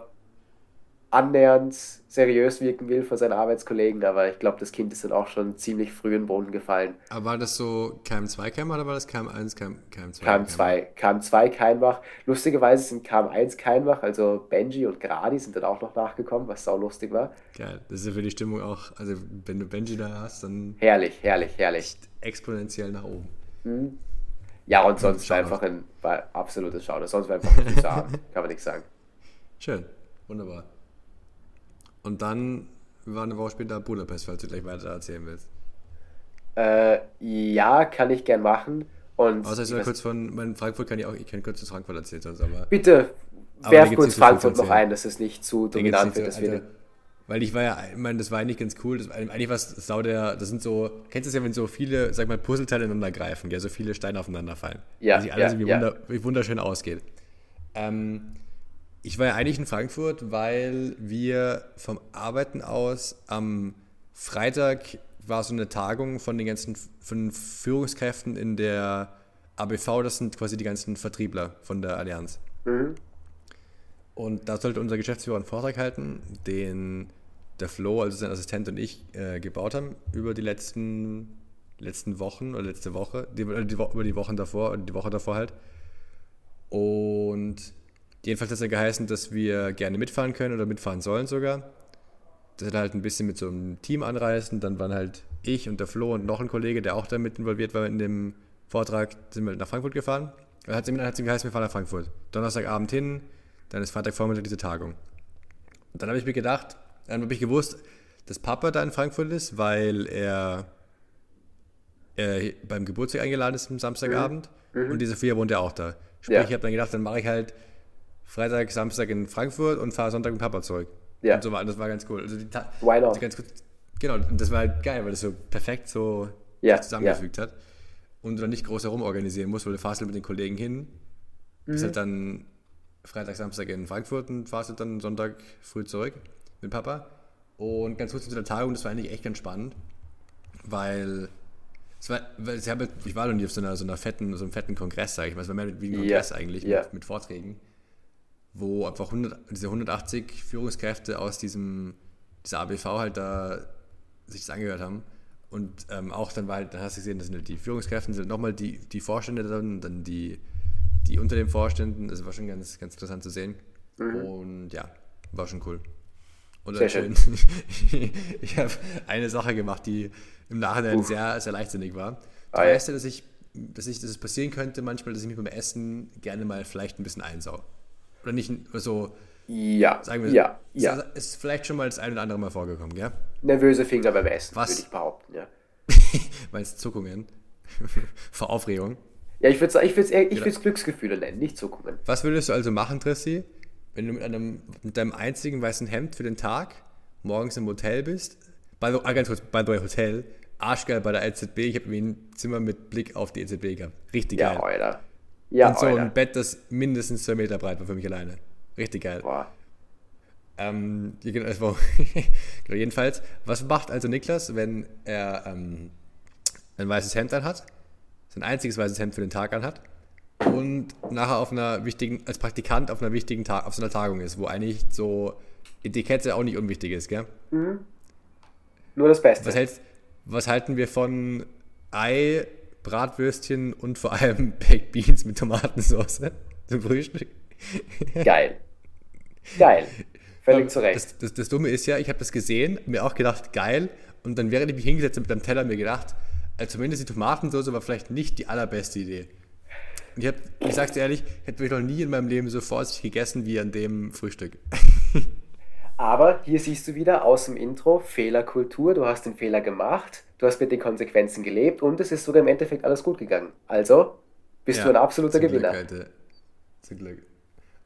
annähernd seriös wirken will vor seinen Arbeitskollegen, aber ich glaube, das Kind ist dann auch schon ziemlich früh in den Boden gefallen. Aber war das so KM2-Cam oder war das KM1, KM, KM2? KM2, KM2 Keinbach. Lustigerweise sind KM1 Keinbach, also Benji und Gradi sind dann auch noch nachgekommen, was sau lustig war. Geil. Das ist ja für die Stimmung auch, also wenn du Benji da hast, dann Herrlich, herrlich, herrlich. exponentiell nach oben. Ja, und sonst war Shoutout. einfach ein war absolutes Schauder. Sonst war einfach ein süßer Abend, kann man nichts sagen. Schön. Wunderbar. Und dann war eine Woche später Budapest, falls du gleich weiter erzählen willst. Äh, ja, kann ich gern machen. Und Außer ich soll kurz von, mein Frankfurt kann ich auch, ich kann kurz das Frankfurt erzählen, sonst aber. bitte Aber da werf gibt's kurz Frankfurt zu noch ein, dass es nicht zu dominant wird. dass wir weil ich war ja, ich meine, das war eigentlich ganz cool. Das, eigentlich was sau der, das sind so, kennst du es ja, wenn so viele, sag mal, Puzzleteile ineinander greifen, ja, so viele Steine aufeinander fallen. Ja, Und sich alles ja, irgendwie ja. wunder, wie wunderschön ausgeht. Ähm, ich war ja eigentlich in Frankfurt, weil wir vom Arbeiten aus am Freitag war so eine Tagung von den ganzen von Führungskräften in der ABV, das sind quasi die ganzen Vertriebler von der Allianz. Mhm. Und da sollte unser Geschäftsführer einen Vortrag halten, den der Flo, also sein Assistent und ich, äh, gebaut haben über die letzten, letzten Wochen oder letzte Woche, die, die, über die Wochen davor die Woche davor halt. Und jedenfalls hat es ja geheißen, dass wir gerne mitfahren können oder mitfahren sollen sogar. Das hat halt ein bisschen mit so einem Team anreisen. Dann waren halt ich und der Flo und noch ein Kollege, der auch damit involviert war in dem Vortrag, sind wir halt nach Frankfurt gefahren. Dann hat es geheißen, wir fahren nach Frankfurt. Donnerstagabend hin, dann ist Freitagvormittag diese Tagung. Und dann habe ich mir gedacht, dann habe ich gewusst, dass Papa da in Frankfurt ist, weil er, er beim Geburtstag eingeladen ist am Samstagabend mhm. und diese vier wohnt ja auch da. Sprich, ja. ich habe dann gedacht, dann mache ich halt Freitag, Samstag in Frankfurt und fahre Sonntag mit Papa zurück. Ja. Und so war, das war ganz cool. Also die Why not? Ganz gut, genau, und das war halt geil, weil das so perfekt so ja. zusammengefügt ja. hat. Und du dann nicht groß herum organisieren musst, weil du fahrst halt mit den Kollegen hin, mhm. bist halt dann Freitag, Samstag in Frankfurt und fahrst halt dann Sonntag früh zurück mit Papa. Und ganz kurz zu der Tagung, das war eigentlich echt ganz spannend, weil es war, weil ich, habe, ich war noch nie auf so einer, so einer fetten, so einem fetten Kongress, sage ich mal. Es war mehr wie ein Kongress yeah. eigentlich yeah. Mit, mit, Vorträgen, wo einfach 100, diese 180 Führungskräfte aus diesem, dieser ABV halt da sich das angehört haben. Und ähm, auch dann war halt, dann hast du gesehen, das sind halt die Führungskräfte, sind nochmal die, die Vorstände dann, dann die, die unter den Vorständen. Das war schon ganz, ganz interessant zu sehen. Mhm. Und ja, war schon cool. Und sehr schön. ich habe eine Sache gemacht, die im Nachhinein Uff. sehr, sehr leichtsinnig war. Du ah, weißt ja, dass ich, dass ich, dass es passieren könnte manchmal, dass ich mich beim Essen gerne mal vielleicht ein bisschen einsau. Oder nicht so. Ja, sagen wir, ja, ja. Ist vielleicht schon mal das ein oder andere Mal vorgekommen, gell? Nervöse Finger beim Essen, würde ich behaupten, ja. Meinst Zuckungen? Vor Aufregung? Ja, ich würde es ich ich Glücksgefühle nennen, nicht Zuckungen. Was würdest du also machen, Trissi, wenn du mit, einem, mit deinem einzigen weißen Hemd für den Tag morgens im Hotel bist? By the, ah, ganz kurz, by the way, Hotel, arschgeil bei der EZB. Ich habe ein Zimmer mit Blick auf die EZB gehabt. Richtig geil. Ja, Alter. Ja, Und so Alter. ein Bett, das mindestens zwei Meter breit war für mich alleine. Richtig geil. Boah. Ähm, genau, jedenfalls, was macht also Niklas, wenn er ähm, ein weißes Hemd anhat? Sein einziges weißes Hemd für den Tag anhat und nachher auf einer wichtigen, als Praktikant auf einer wichtigen Tag, auf so einer Tagung ist, wo eigentlich so Etikette auch nicht unwichtig ist, gell? Mhm. Nur das Beste. Was, hältst, was halten wir von Ei, Bratwürstchen und vor allem Baked Beans mit Tomatensauce zum Frühstück? Geil. Geil. Völlig zu Recht. Das, das, das, Dumme ist ja, ich habe das gesehen, mir auch gedacht, geil. Und dann während ich mich hingesetzt habe mit dem Teller, mir gedacht, zumindest die Tomatensauce war vielleicht nicht die allerbeste Idee. Ich, hab, ich sag's dir ehrlich, hätte ich noch nie in meinem Leben so vorsichtig gegessen wie an dem Frühstück. Aber hier siehst du wieder aus dem Intro Fehlerkultur. Du hast den Fehler gemacht, du hast mit den Konsequenzen gelebt und es ist sogar im Endeffekt alles gut gegangen. Also bist ja, du ein absoluter zum Gewinner. Glück, Alter. Zum Glück.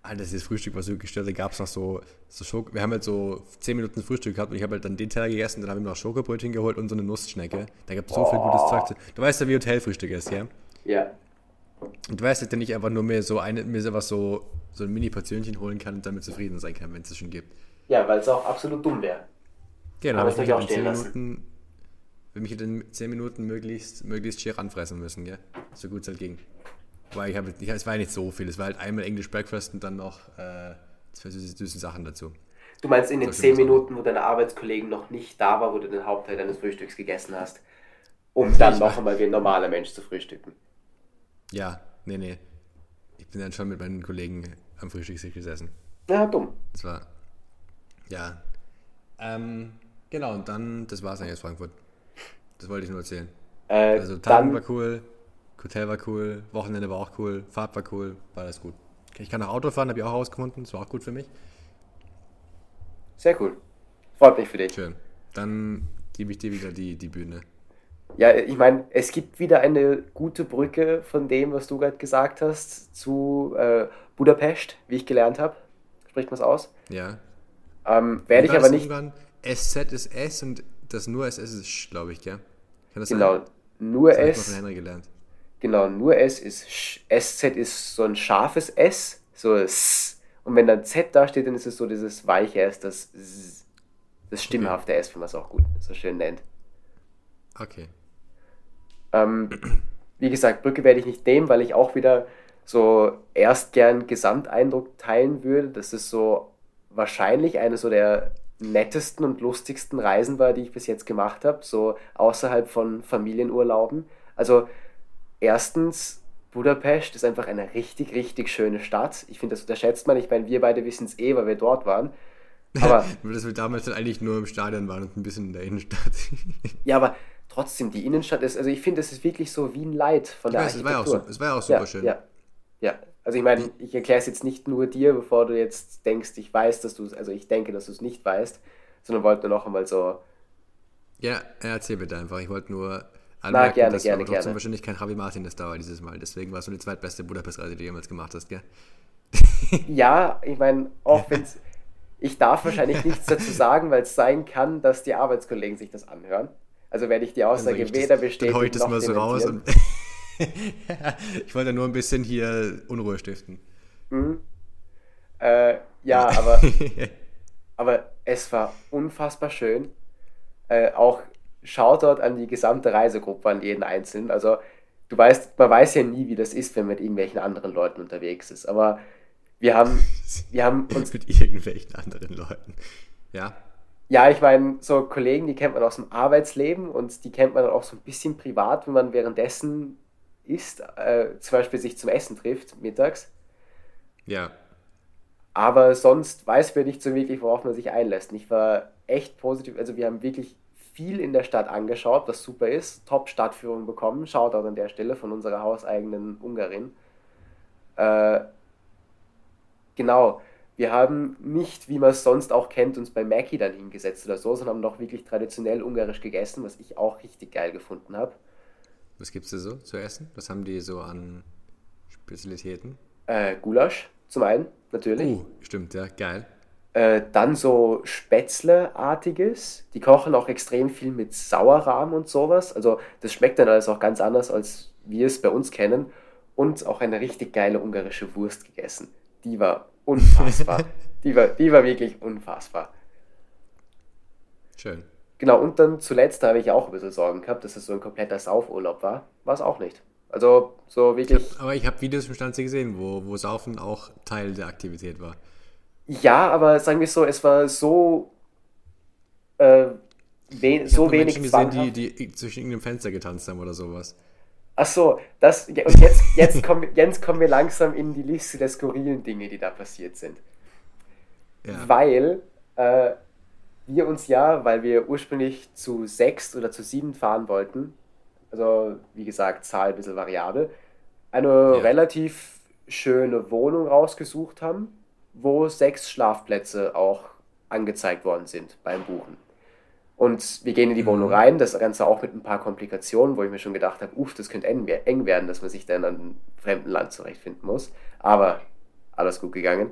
Alter, das Frühstück war so gestört. Da gab es noch so, so Schoko. Wir haben halt so 10 Minuten Frühstück gehabt und ich habe halt dann den Teller gegessen, dann habe ich noch Schokobrötchen geholt und so eine Nussschnecke. Da gab es so oh. viel gutes Zeug. Du weißt ja, wie Hotelfrühstück ist, ja? Ja. Und du weißt halt, dass ich einfach nur mehr so eine, mir sowas so, so ein Mini-Portionchen holen kann und damit zufrieden sein kann, wenn es es schon gibt. Ja, weil es auch absolut dumm wäre. Genau, aber ich mich in 10 Minuten, will mich in 10 Minuten möglichst, möglichst schier ranfressen müssen, gell? So gut es halt ging. Weil ich habe, es war ja nicht so viel. Es war halt einmal English Breakfast und dann noch äh, zwei süße, Sachen dazu. Du meinst in den 10 Minuten, wo deine Arbeitskollegen noch nicht da war, wo du den Hauptteil deines Frühstücks gegessen hast, um dann noch einmal wie ein normaler Mensch zu frühstücken? Ja, nee, nee. Ich bin dann schon mit meinen Kollegen am Frühstückstisch gesessen. Ja, dumm. Das war. Ja. Ähm, genau, und dann, das war es eigentlich aus Frankfurt. Das wollte ich nur erzählen. Äh, also, Tagen war cool, Hotel war cool, Wochenende war auch cool, Fahrt war cool, war alles gut. Ich kann auch Auto fahren, habe ich auch rausgefunden, das war auch gut für mich. Sehr cool. Freut mich für dich. Schön. Dann gebe ich dir wieder die, die Bühne. Ja, ich meine, es gibt wieder eine gute Brücke von dem, was du gerade gesagt hast, zu äh, Budapest, wie ich gelernt habe. Spricht man es aus? Ja. Ähm, werde ich aber nicht. SZ ist S und das nur SS ist glaube ich, ja? Kann das genau, sein? nur das S. Ich von Henry gelernt. Genau, nur S ist Sch. SZ ist so ein scharfes S, so S. Und wenn dann Z da steht, dann ist es so dieses weiche S, das S, das stimmhafte okay. S, wenn man es auch gut so schön nennt. Okay. Ähm, wie gesagt, Brücke werde ich nicht nehmen, weil ich auch wieder so erst gern Gesamteindruck teilen würde. Das ist so wahrscheinlich eine so der nettesten und lustigsten Reisen war, die ich bis jetzt gemacht habe, so außerhalb von Familienurlauben. Also erstens, Budapest ist einfach eine richtig, richtig schöne Stadt. Ich finde, das unterschätzt man. Ich meine, wir beide wissen es eh, weil wir dort waren. Aber dass wir damals dann eigentlich nur im Stadion waren und ein bisschen in der Innenstadt. ja, aber trotzdem, die Innenstadt ist, also ich finde, es ist wirklich so wie ein Light von der weiß, Architektur. Es war, war auch super ja, schön. Ja, ja. Also ich meine, ich erkläre es jetzt nicht nur dir, bevor du jetzt denkst, ich weiß, dass du es, also ich denke, dass du es nicht weißt, sondern wollte nur noch einmal so. Ja, erzähl bitte einfach. Ich wollte nur anmerken, Na, gerne, dass gerne, aber trotzdem gerne. wahrscheinlich kein Javi Martin das dauert dieses Mal. Deswegen war es so die zweitbeste Budapest-Reise, die du jemals gemacht hast, gell? ja, ich meine, auch wenn. Ich darf wahrscheinlich nichts dazu sagen, weil es sein kann, dass die Arbeitskollegen sich das anhören. Also werde ich die Aussage dann weder bestätigen ich das noch mal so raus. ich wollte nur ein bisschen hier Unruhe stiften. Mhm. Äh, ja, aber, aber es war unfassbar schön. Äh, auch Shoutout an die gesamte Reisegruppe, an jeden Einzelnen. Also, du weißt, man weiß ja nie, wie das ist, wenn man mit irgendwelchen anderen Leuten unterwegs ist. Aber wir haben, wir haben uns. mit irgendwelchen anderen Leuten. Ja. Ja, ich meine, so Kollegen, die kennt man aus dem Arbeitsleben und die kennt man dann auch so ein bisschen privat, wenn man währenddessen isst, äh, zum Beispiel sich zum Essen trifft, mittags. Ja. Aber sonst weiß man nicht so wirklich, worauf man sich einlässt. Ich war echt positiv, also wir haben wirklich viel in der Stadt angeschaut, was super ist. Top-Stadtführung bekommen. Shoutout an der Stelle von unserer hauseigenen Ungarin. Äh, genau. Wir haben nicht, wie man es sonst auch kennt, uns bei Mackie dann hingesetzt oder so, sondern haben noch wirklich traditionell ungarisch gegessen, was ich auch richtig geil gefunden habe. Was gibt es da so zu essen? Was haben die so an Spezialitäten? Äh, Gulasch zum einen, natürlich. Uh, stimmt, ja, geil. Äh, dann so Spätzle-artiges. Die kochen auch extrem viel mit Sauerrahm und sowas. Also das schmeckt dann alles auch ganz anders, als wir es bei uns kennen. Und auch eine richtig geile ungarische Wurst gegessen. Die war unfassbar. die, war, die war wirklich unfassbar. Schön. Genau, und dann zuletzt da habe ich auch ein bisschen Sorgen gehabt, dass es so ein kompletter Saufurlaub war. War es auch nicht. Also so wirklich. Ich hab, aber ich habe Videos im Stanze gesehen, wo, wo Saufen auch Teil der Aktivität war. Ja, aber sagen wir so, es war so, äh, we Ich so wenig Menschen gesehen, die, die zwischen irgendeinem Fenster getanzt haben oder sowas. Ach so, das, und jetzt, jetzt, kommen, wir- jetzt kommen wir langsam in die Liste der skurrilen Dinge, die da passiert sind. Ja. Weil äh, wir uns ja, weil wir ursprünglich zu sechs oder zu sieben fahren wollten, also wie gesagt, Zahl ein bisschen variabel, eine Ja. relativ schöne Wohnung rausgesucht haben, wo sechs Schlafplätze auch angezeigt worden sind beim Buchen. Und wir gehen in die Mhm. Wohnung rein, das Ganze auch mit ein paar Komplikationen, wo ich mir schon gedacht habe, uff, das könnte eng werden, dass man sich dann an einem fremden Land zurechtfinden muss. Aber alles gut gegangen.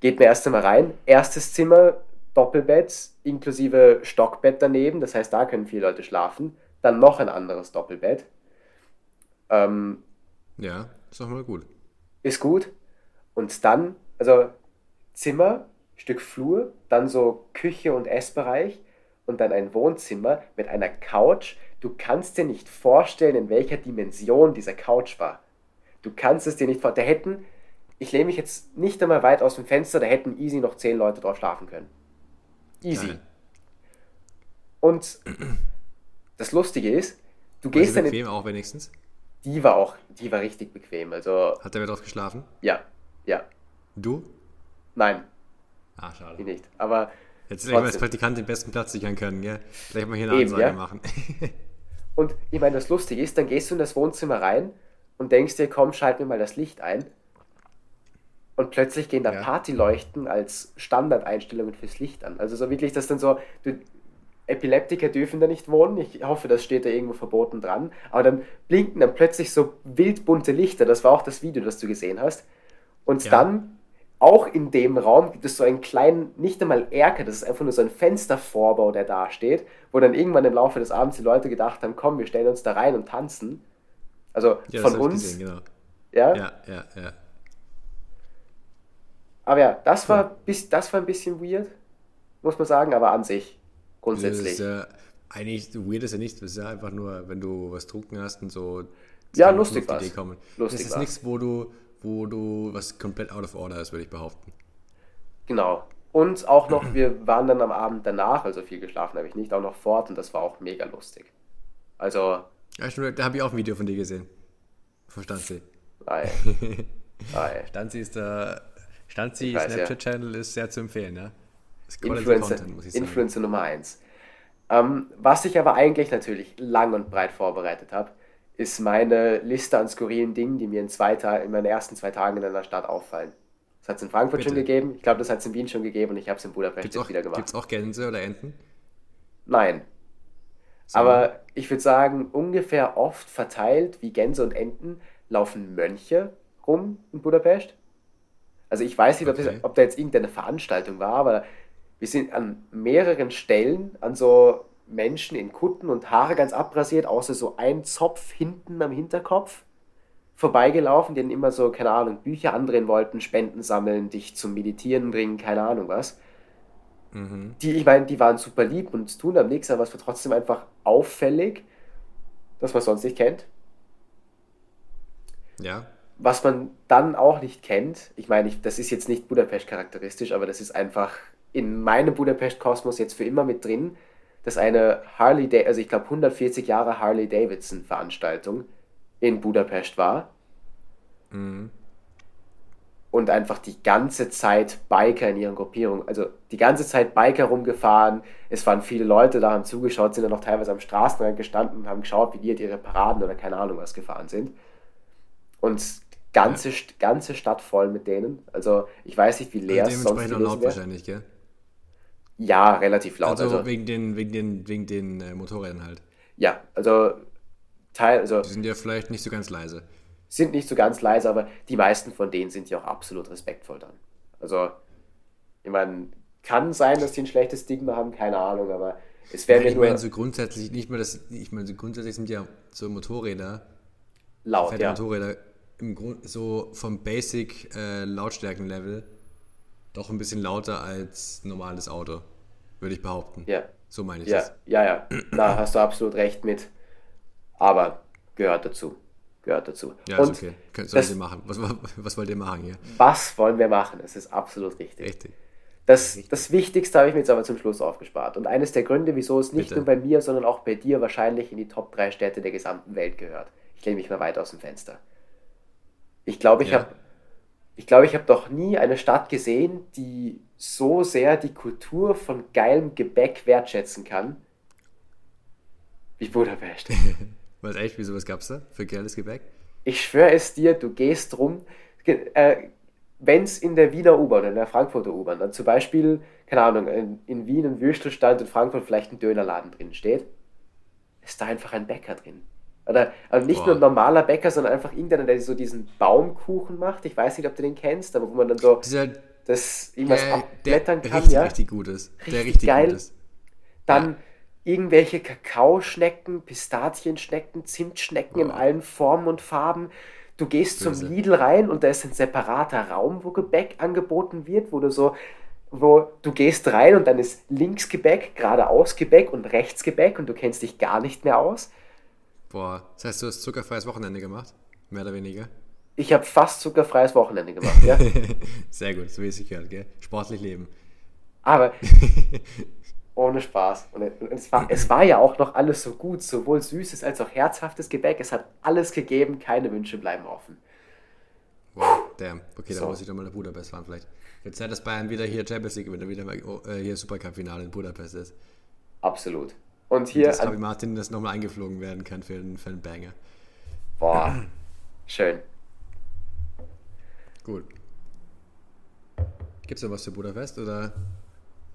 Geht mir erst einmal rein. Erstes Zimmer, Doppelbett, inklusive Stockbett daneben, das heißt, da können vier Leute schlafen. Dann noch ein anderes Doppelbett. Ähm, ja, ist doch mal gut. ist gut. Und dann, also Zimmer, Stück Flur, dann so Küche und Essbereich und dann ein Wohnzimmer mit einer Couch. Du kannst dir nicht vorstellen, in welcher Dimension dieser Couch war. Du kannst es dir nicht vorstellen. Da hätten, ich lehne mich jetzt nicht einmal weit aus dem Fenster, da hätten easy noch zehn Leute drauf schlafen können. Easy. Geil. Und das Lustige ist, du War gehst dann in, bequem auch wenigstens? die war auch, die war richtig bequem. Also, Hat der wer drauf geschlafen? ja, ja, Du? nein, Ah, schade. nicht. Aber Jetzt hätte ich als. Praktikant den besten Platz sichern können, gell? Vielleicht mal hier eine Eben, Ansage ja. machen. Und ich meine, das Lustige ist, dann gehst du in das Wohnzimmer rein und denkst dir, komm, schalt mir mal das Licht ein. Und plötzlich gehen da Ja. Partyleuchten als Standardeinstellungen fürs Licht an. Also so wirklich, dass dann so, du, Epileptiker dürfen da nicht wohnen. Ich hoffe, das steht da irgendwo verboten dran. Aber dann blinken dann plötzlich so wildbunte Lichter. Das war auch das Video, das du gesehen hast. Und Ja. dann, auch in dem Raum, gibt es so einen kleinen, nicht einmal Erker, das ist einfach nur so ein Fenstervorbau, der da steht, wo dann irgendwann im Laufe des Abends die Leute gedacht haben, komm, wir stellen uns da rein und tanzen. Also Ja, das von uns, gesehen, genau. ja? Ja, ja, ja. Aber ja, das war, bis, das war ein bisschen weird, muss man sagen, aber an sich Das grundsätzlich. ist ja eigentlich weird ist ja nicht, das ist ja einfach nur, wenn du was trunken hast und so Ja, lustig war's. Idee kommen. Lustig das ist nichts, wo du, wo du was komplett out of order ist, würde ich behaupten. Genau. Und auch noch, wir waren dann am Abend danach, also viel geschlafen habe ich nicht, auch noch fort und das war auch mega lustig. Also. Ja, stimmt, da habe ich auch ein Video von dir gesehen. Von Stanzi. Nein. Nein. Stanzi ist der. Stanzi Snapchat-Channel ja. ist sehr zu empfehlen, ja. Influencer, Content, Influencer Nummer 1. Ähm, was ich aber eigentlich natürlich lang und breit vorbereitet habe, ist meine Liste an skurrilen Dingen, die mir in, zwei in meinen ersten zwei Tagen in einer Stadt auffallen. Das hat es in Frankfurt Bitte. schon gegeben, ich glaube, das hat es in Wien schon gegeben und ich habe es in Budapest gibt's jetzt auch, wieder gemacht. Gibt es auch Gänse oder Enten? Nein. So. Aber ich würde sagen, ungefähr oft verteilt wie Gänse und Enten laufen Mönche rum in Budapest. Also ich weiß nicht, ob, okay. das, ob da jetzt irgendeine Veranstaltung war, aber wir sind an mehreren Stellen an so Menschen in Kutten und Haare ganz abrasiert, außer so ein Zopf hinten am Hinterkopf vorbeigelaufen, denen immer so, keine Ahnung, Bücher andrehen wollten, Spenden sammeln, dich zum Meditieren bringen, keine Ahnung was. Mhm. Die, ich meine, die waren super lieb und tun am nichts, aber es war trotzdem einfach auffällig, dass man sonst nicht kennt. Ja. Was man dann auch nicht kennt, ich meine, ich, das ist jetzt nicht Budapest charakteristisch, aber das ist einfach in meinem Budapest-Kosmos jetzt für immer mit drin, dass eine Harley, Davidson, also ich glaube 140 Jahre Harley Davidson Veranstaltung in Budapest war. Mhm. Und einfach die ganze Zeit Biker in ihren Gruppierungen, also die ganze Zeit Biker rumgefahren. Es waren viele Leute da, haben zugeschaut, sind dann auch teilweise am Straßenrand gestanden und haben geschaut, wie die ihre Paraden oder keine Ahnung was gefahren sind. Und ganze, ja. ganze Stadt voll mit denen. Also ich weiß nicht, wie leer es sonst gewesen laut wäre. wahrscheinlich, gell? Ja, relativ laut. Also, also wegen den, wegen den, wegen den äh, Motorrädern halt. Ja, also Teil, also. Die sind ja vielleicht nicht so ganz leise. Sind nicht so ganz leise, aber die meisten von denen sind ja auch absolut respektvoll dann. Also, ich meine, kann sein, dass die ein schlechtes Stigma haben, keine Ahnung, aber es wäre ja, Ich meine, so grundsätzlich, nicht mal das, ich meine, so grundsätzlich sind ja so Motorräder, laut, ja. Motorräder im Grund so vom Basic äh, Lautstärkenlevel doch ein bisschen lauter als ein normales Auto, würde ich behaupten. Ja. So meine ich ja. das. Ja, ja, da hast du absolut recht mit. Aber gehört dazu. Gehört dazu. Ja, Und ist okay. Soll das, ihr machen? Was, was wollt ihr machen hier? Was wollen wir machen? Das ist absolut richtig. Richtig. Das, das Wichtigste habe ich mir jetzt aber zum Schluss aufgespart. Und eines der Gründe, wieso es nicht Bitte. nur bei mir, sondern auch bei dir wahrscheinlich in die Top 3 Städte der gesamten Welt gehört. Ich lehne mich mal weit aus dem Fenster. Ich glaube, ich ja. habe ich glaube, ich habe doch nie eine Stadt gesehen, die so sehr die Kultur von geilem Gebäck wertschätzen kann, wie Budapest. Was echt? Wieso was gab's da für geiles Gebäck? Ich schwöre es dir, du gehst rum. Äh, Wenn es in der Wiener U-Bahn oder in der Frankfurter U-Bahn dann zum Beispiel, keine Ahnung, in, in Wien ein Würstelstand und in Frankfurt vielleicht ein Dönerladen drin steht, ist da einfach ein Bäcker drin. Oder also nicht Boah. nur ein normaler Bäcker, sondern einfach irgendeiner, der so diesen Baumkuchen macht. Ich weiß nicht, ob du den kennst, aber wo man dann so Dieser, das irgendwas der, abblättern der kann. Richtig, ja? richtig gut ist. Richtig, der richtig geil. gut ist. Dann Ja. irgendwelche Kakaoschnecken, Pistazienschnecken, Zimtschnecken in Boah. allen Formen und Farben. Du gehst zum Böse. Lidl rein und da ist ein separater Raum, wo Gebäck angeboten wird, wo du so, wo du gehst rein und dann ist links Gebäck, geradeaus Gebäck und rechts Gebäck und du kennst dich gar nicht mehr aus. Boah, das heißt, du hast zuckerfreies Wochenende gemacht? Mehr oder weniger? Ich habe fast zuckerfreies Wochenende gemacht, ja. Sehr gut, so wie es sich gehört, gell? Sportlich leben. Aber ohne Spaß. Und es war, es war ja auch noch alles so gut, sowohl süßes als auch herzhaftes Gebäck. Es hat alles gegeben, keine Wünsche bleiben offen. Wow, damn. Okay, So. dann muss ich doch mal nach Budapest fahren vielleicht. Wird Zeit, dass Bayern wieder hier Champions League gewinnt wieder mal oh, hier Supercup-Finale in Budapest ist. Absolut. Und hier, dass an, Martin das nochmal eingeflogen werden kann für einen, für einen Banger. boah, schön. Gut. Gibt es noch was zu Budapest oder?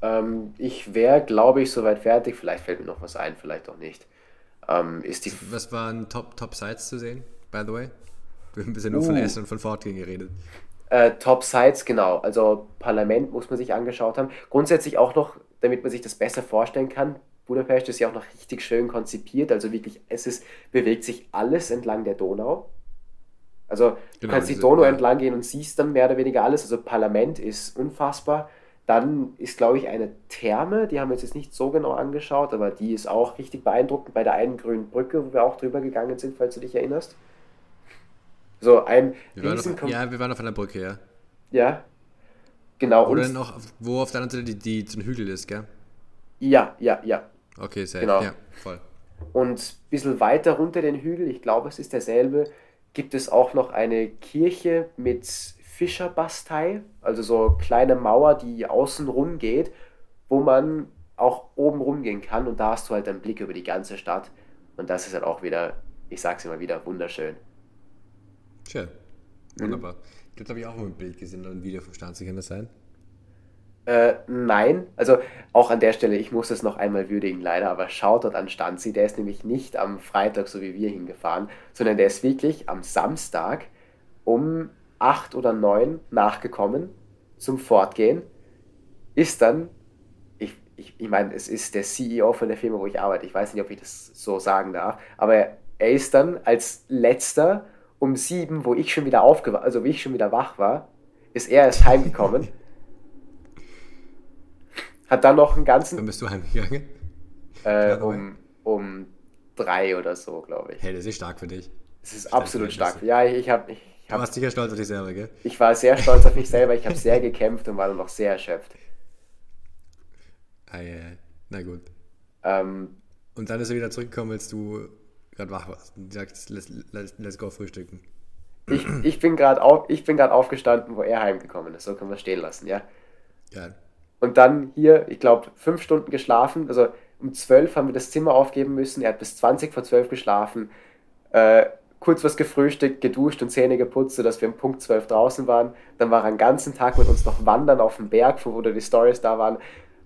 Ähm, ich wäre, glaube ich, soweit fertig. Vielleicht fällt mir noch was ein, vielleicht auch nicht. Ähm, ist die Was waren Top, Top Sites zu sehen, by the way? Wir haben bisher nur von Uh. Essen und von Fortgehen geredet. Äh, Top Sites, genau. Also Parlament muss man sich angeschaut haben. Grundsätzlich auch noch, damit man sich das besser vorstellen kann. Budapest ist ja auch noch richtig schön konzipiert. Also wirklich, es ist, bewegt sich alles entlang der Donau. Also du Genau, kannst die Donau ja. entlang gehen und siehst dann mehr oder weniger alles. Also Parlament ist unfassbar. Dann ist, glaube ich, eine Therme, die haben wir uns jetzt nicht so genau angeschaut, aber die ist auch richtig beeindruckend bei der einen grünen Brücke, wo wir auch drüber gegangen sind, falls du dich erinnerst. So ein Wir riesen auf, ja, wir waren auf einer Brücke, ja. ja. Genau. Oder noch, wo auf der anderen Seite die, die so ein Hügel ist, gell? Ja, ja, ja. Okay, safe. Genau. Ja, voll. Und ein bisschen weiter runter den Hügel, ich glaube, es ist derselbe, gibt es auch noch eine Kirche mit Fischerbastei, also so kleine Mauer, die außen rum geht, wo man auch oben rumgehen kann und da hast du halt einen Blick über die ganze Stadt. Und das ist halt auch wieder, ich sag's immer wieder, wunderschön. Schön. Wunderbar. Ich glaube, habe ich auch mal ein Bild gesehen oder ein Video vom das sein? Äh, nein, also auch an der Stelle, ich muss es noch einmal würdigen, leider, aber schaut dort an Stanzi, der ist nämlich nicht am Freitag, so wie wir hingefahren, sondern der ist wirklich am Samstag um 8 oder 9 nachgekommen zum Fortgehen, ist dann, ich, ich, ich meine, es ist der CEO von der Firma, wo ich arbeite, ich weiß nicht, ob ich das so sagen darf, aber er, er ist dann als letzter um 7, wo ich schon wieder aufgewacht, also wie ich schon wieder wach war, ist er erst heimgekommen. Hat dann noch einen ganzen Wann bist du heimgegangen? äh, um, um drei oder so, glaube ich. Hey, das ist stark für dich. Es ist absolut Verhältnisse. stark. Ja, ich, ich, Du hab, warst sicher stolz auf dich selber, gell? ich war sehr stolz auf mich selber. Ich habe sehr gekämpft und war dann noch sehr erschöpft. Ah, ja, ja. Na gut. Ähm, Und dann ist er wieder zurückgekommen, als du gerade wach warst und sagst, let's, let's, let's go frühstücken. ich, ich bin gerade auf, ich bin aufgestanden, wo er heimgekommen ist. So können wir stehen lassen, ja. Geil. Und dann hier, ich glaube, fünf Stunden geschlafen. Also um zwölf haben wir das Zimmer aufgeben müssen. Er hat bis 20 vor zwölf geschlafen. Äh, kurz was gefrühstückt, geduscht und Zähne geputzt, sodass wir um Punkt 12 draußen waren. Dann war er den ganzen Tag mit uns noch wandern auf dem Berg, von wo die Stories da waren.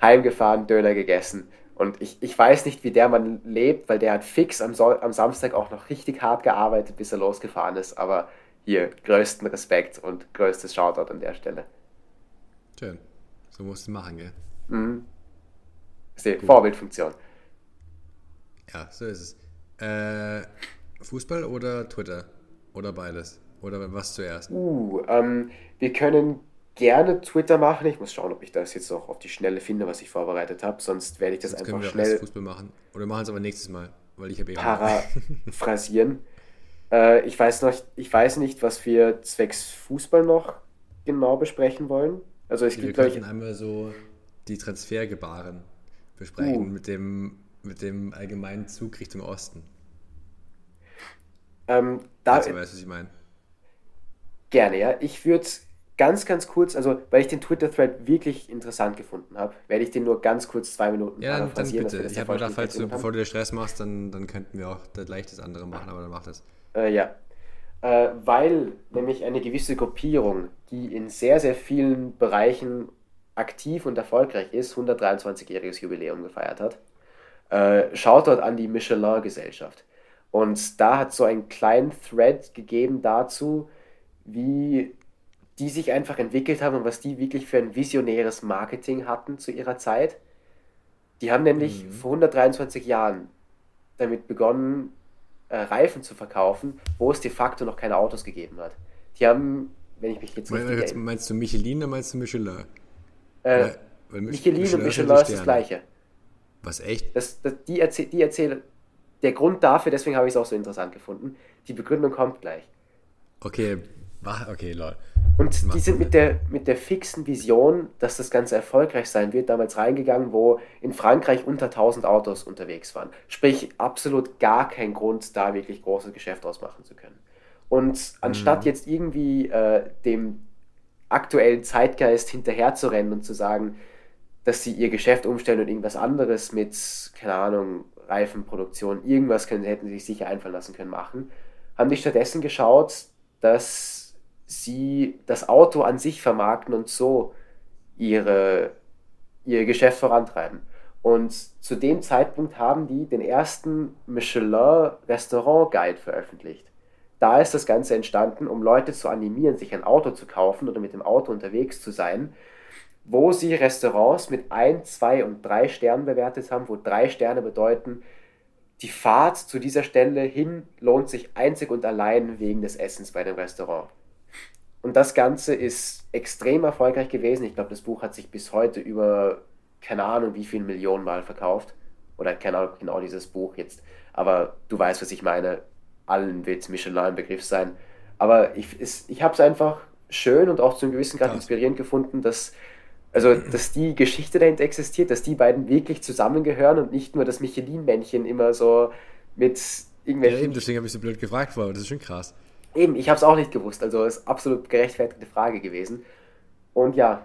Heimgefahren, Döner gegessen. Und ich, ich weiß nicht, wie der Mann lebt, weil der hat fix am, Sol am Samstag auch noch richtig hart gearbeitet, bis er losgefahren ist. Aber hier, größten Respekt und größtes Shoutout an der Stelle. Schön. So musst du es machen, gell? Ist die Vorbildfunktion. Ja, so ist es. Äh, Fußball oder Twitter? Oder beides? Oder was zuerst? Uh, ähm, wir können gerne Twitter machen. Ich muss schauen, ob ich das jetzt noch auf die Schnelle finde, was ich vorbereitet habe. Sonst werde ich das können einfach wir erst schnell Fußball machen. Oder wir machen es aber nächstes Mal, weil ich habe eh paraphrasieren. äh, ich, weiß noch, ich weiß nicht, was wir zwecks Fußball noch genau besprechen wollen. Also es Wir gibt, ich, könnten einmal so die Transfergebaren besprechen Uh. mit, dem, mit dem allgemeinen Zug Richtung Osten. ähm, da, Also, weißt du, was ich meine? Gerne, ja. Ich würde ganz, ganz kurz, also weil ich den Twitter-Thread wirklich interessant gefunden habe, werde ich den nur ganz kurz zwei Minuten Ja, dann, dann wir bitte. das Ich habe gedacht, falls du, bevor du dir Stress machst, dann, dann könnten wir auch da gleich das andere machen, aber dann mach das. Äh, ja. Äh, weil nämlich eine gewisse Gruppierung, die in sehr, sehr vielen Bereichen aktiv und erfolgreich ist, 123-jähriges Jubiläum gefeiert hat. Äh, schaut dort an die Michelin-Gesellschaft. Und da hat so einen kleinen Thread gegeben dazu, wie die sich einfach entwickelt haben und was die wirklich für ein visionäres Marketing hatten zu ihrer Zeit. Die haben nämlich vor 123 Jahren damit begonnen, äh, Reifen zu verkaufen, wo es de facto noch keine Autos gegeben hat. Die haben, wenn ich mich jetzt Meinst, richtig jetzt erinnere, meinst du Michelin oder meinst du Michelin? äh, Weil- weil Mich- Michelin und Michelin die ist das gleiche. Was, echt? Das, das, die, erzähl, die erzählen, der Grund dafür, deswegen habe ich es auch so interessant gefunden, die Begründung kommt gleich. Okay, okay, lol. Und die Macht sind mit der, mit der fixen Vision, dass das Ganze erfolgreich sein wird, damals reingegangen, wo in Frankreich unter 1000 Autos unterwegs waren. Sprich, absolut gar kein Grund, da wirklich großes Geschäft draus machen zu können. Und anstatt jetzt irgendwie äh, dem aktuellen Zeitgeist hinterherzurennen und zu sagen, dass sie ihr Geschäft umstellen und irgendwas anderes mit, keine Ahnung, Reifenproduktion, irgendwas können, hätten sie sich sicher einfallen lassen können machen, haben die stattdessen geschaut, dass sie das Auto an sich vermarkten und so ihre, ihr Geschäft vorantreiben. Und zu dem Zeitpunkt haben die den ersten Michelin Restaurant Guide veröffentlicht. Da ist das Ganze entstanden, um Leute zu animieren, sich ein Auto zu kaufen oder mit dem Auto unterwegs zu sein, wo sie Restaurants mit ein, zwei und drei Sternen bewertet haben, wo drei Sterne bedeuten, die Fahrt zu dieser Stelle hin lohnt sich einzig und allein wegen des Essens bei dem Restaurant. Und das Ganze ist extrem erfolgreich gewesen. Ich glaube, das Buch hat sich bis heute über keine Ahnung wie viele Millionen Mal verkauft. Oder keine Ahnung genau dieses Buch jetzt. Aber du weißt, was ich meine. Allen wird Michelin ein Begriff sein. Aber ich, es- ich habe es einfach schön und auch zu einem gewissen Grad Krass. inspirierend gefunden, dass, also, dass die Geschichte dahinter existiert, dass die beiden wirklich zusammengehören und nicht nur das Michelin-Männchen immer so mit Ja, irgendwelchen. eben, deswegen habe ich so blöd gefragt aber das ist schon krass. Eben, ich habe es auch nicht gewusst, also ist absolut gerechtfertigte Frage gewesen. Und ja,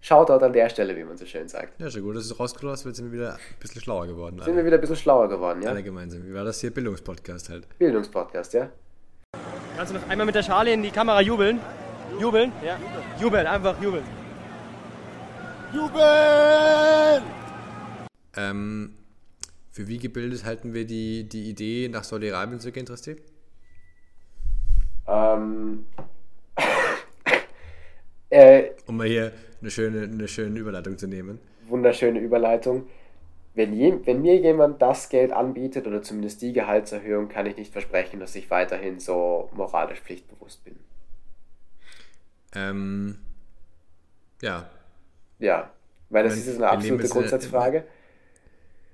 Shoutout an der Stelle, wie man so schön sagt. Ja, schon gut, dass du es rausgekommen hast, jetzt sind wir wieder ein bisschen schlauer geworden. Sind Alle, wir wieder ein bisschen schlauer geworden, ja? alle gemeinsam. Wie war das hier? Bildungspodcast halt. Bildungspodcast, ja? Kannst du noch einmal mit der Schale in die Kamera jubeln? Jubeln? Ja. Jubeln, einfach jubeln. Ähm, für wie gebildet halten wir die, die Idee, nach Saudi-Arabien zu gehen, Trasti? Ähm, äh, Um mal hier eine schöne, eine schöne Überleitung zu nehmen. wunderschöne Überleitung. Wenn, je, wenn mir jemand das Geld anbietet oder zumindest die Gehaltserhöhung, kann ich nicht versprechen, dass ich weiterhin so moralisch pflichtbewusst bin. Ähm, ja. Ja, weil das Wenn- ist jetzt eine absolute Grundsatzfrage.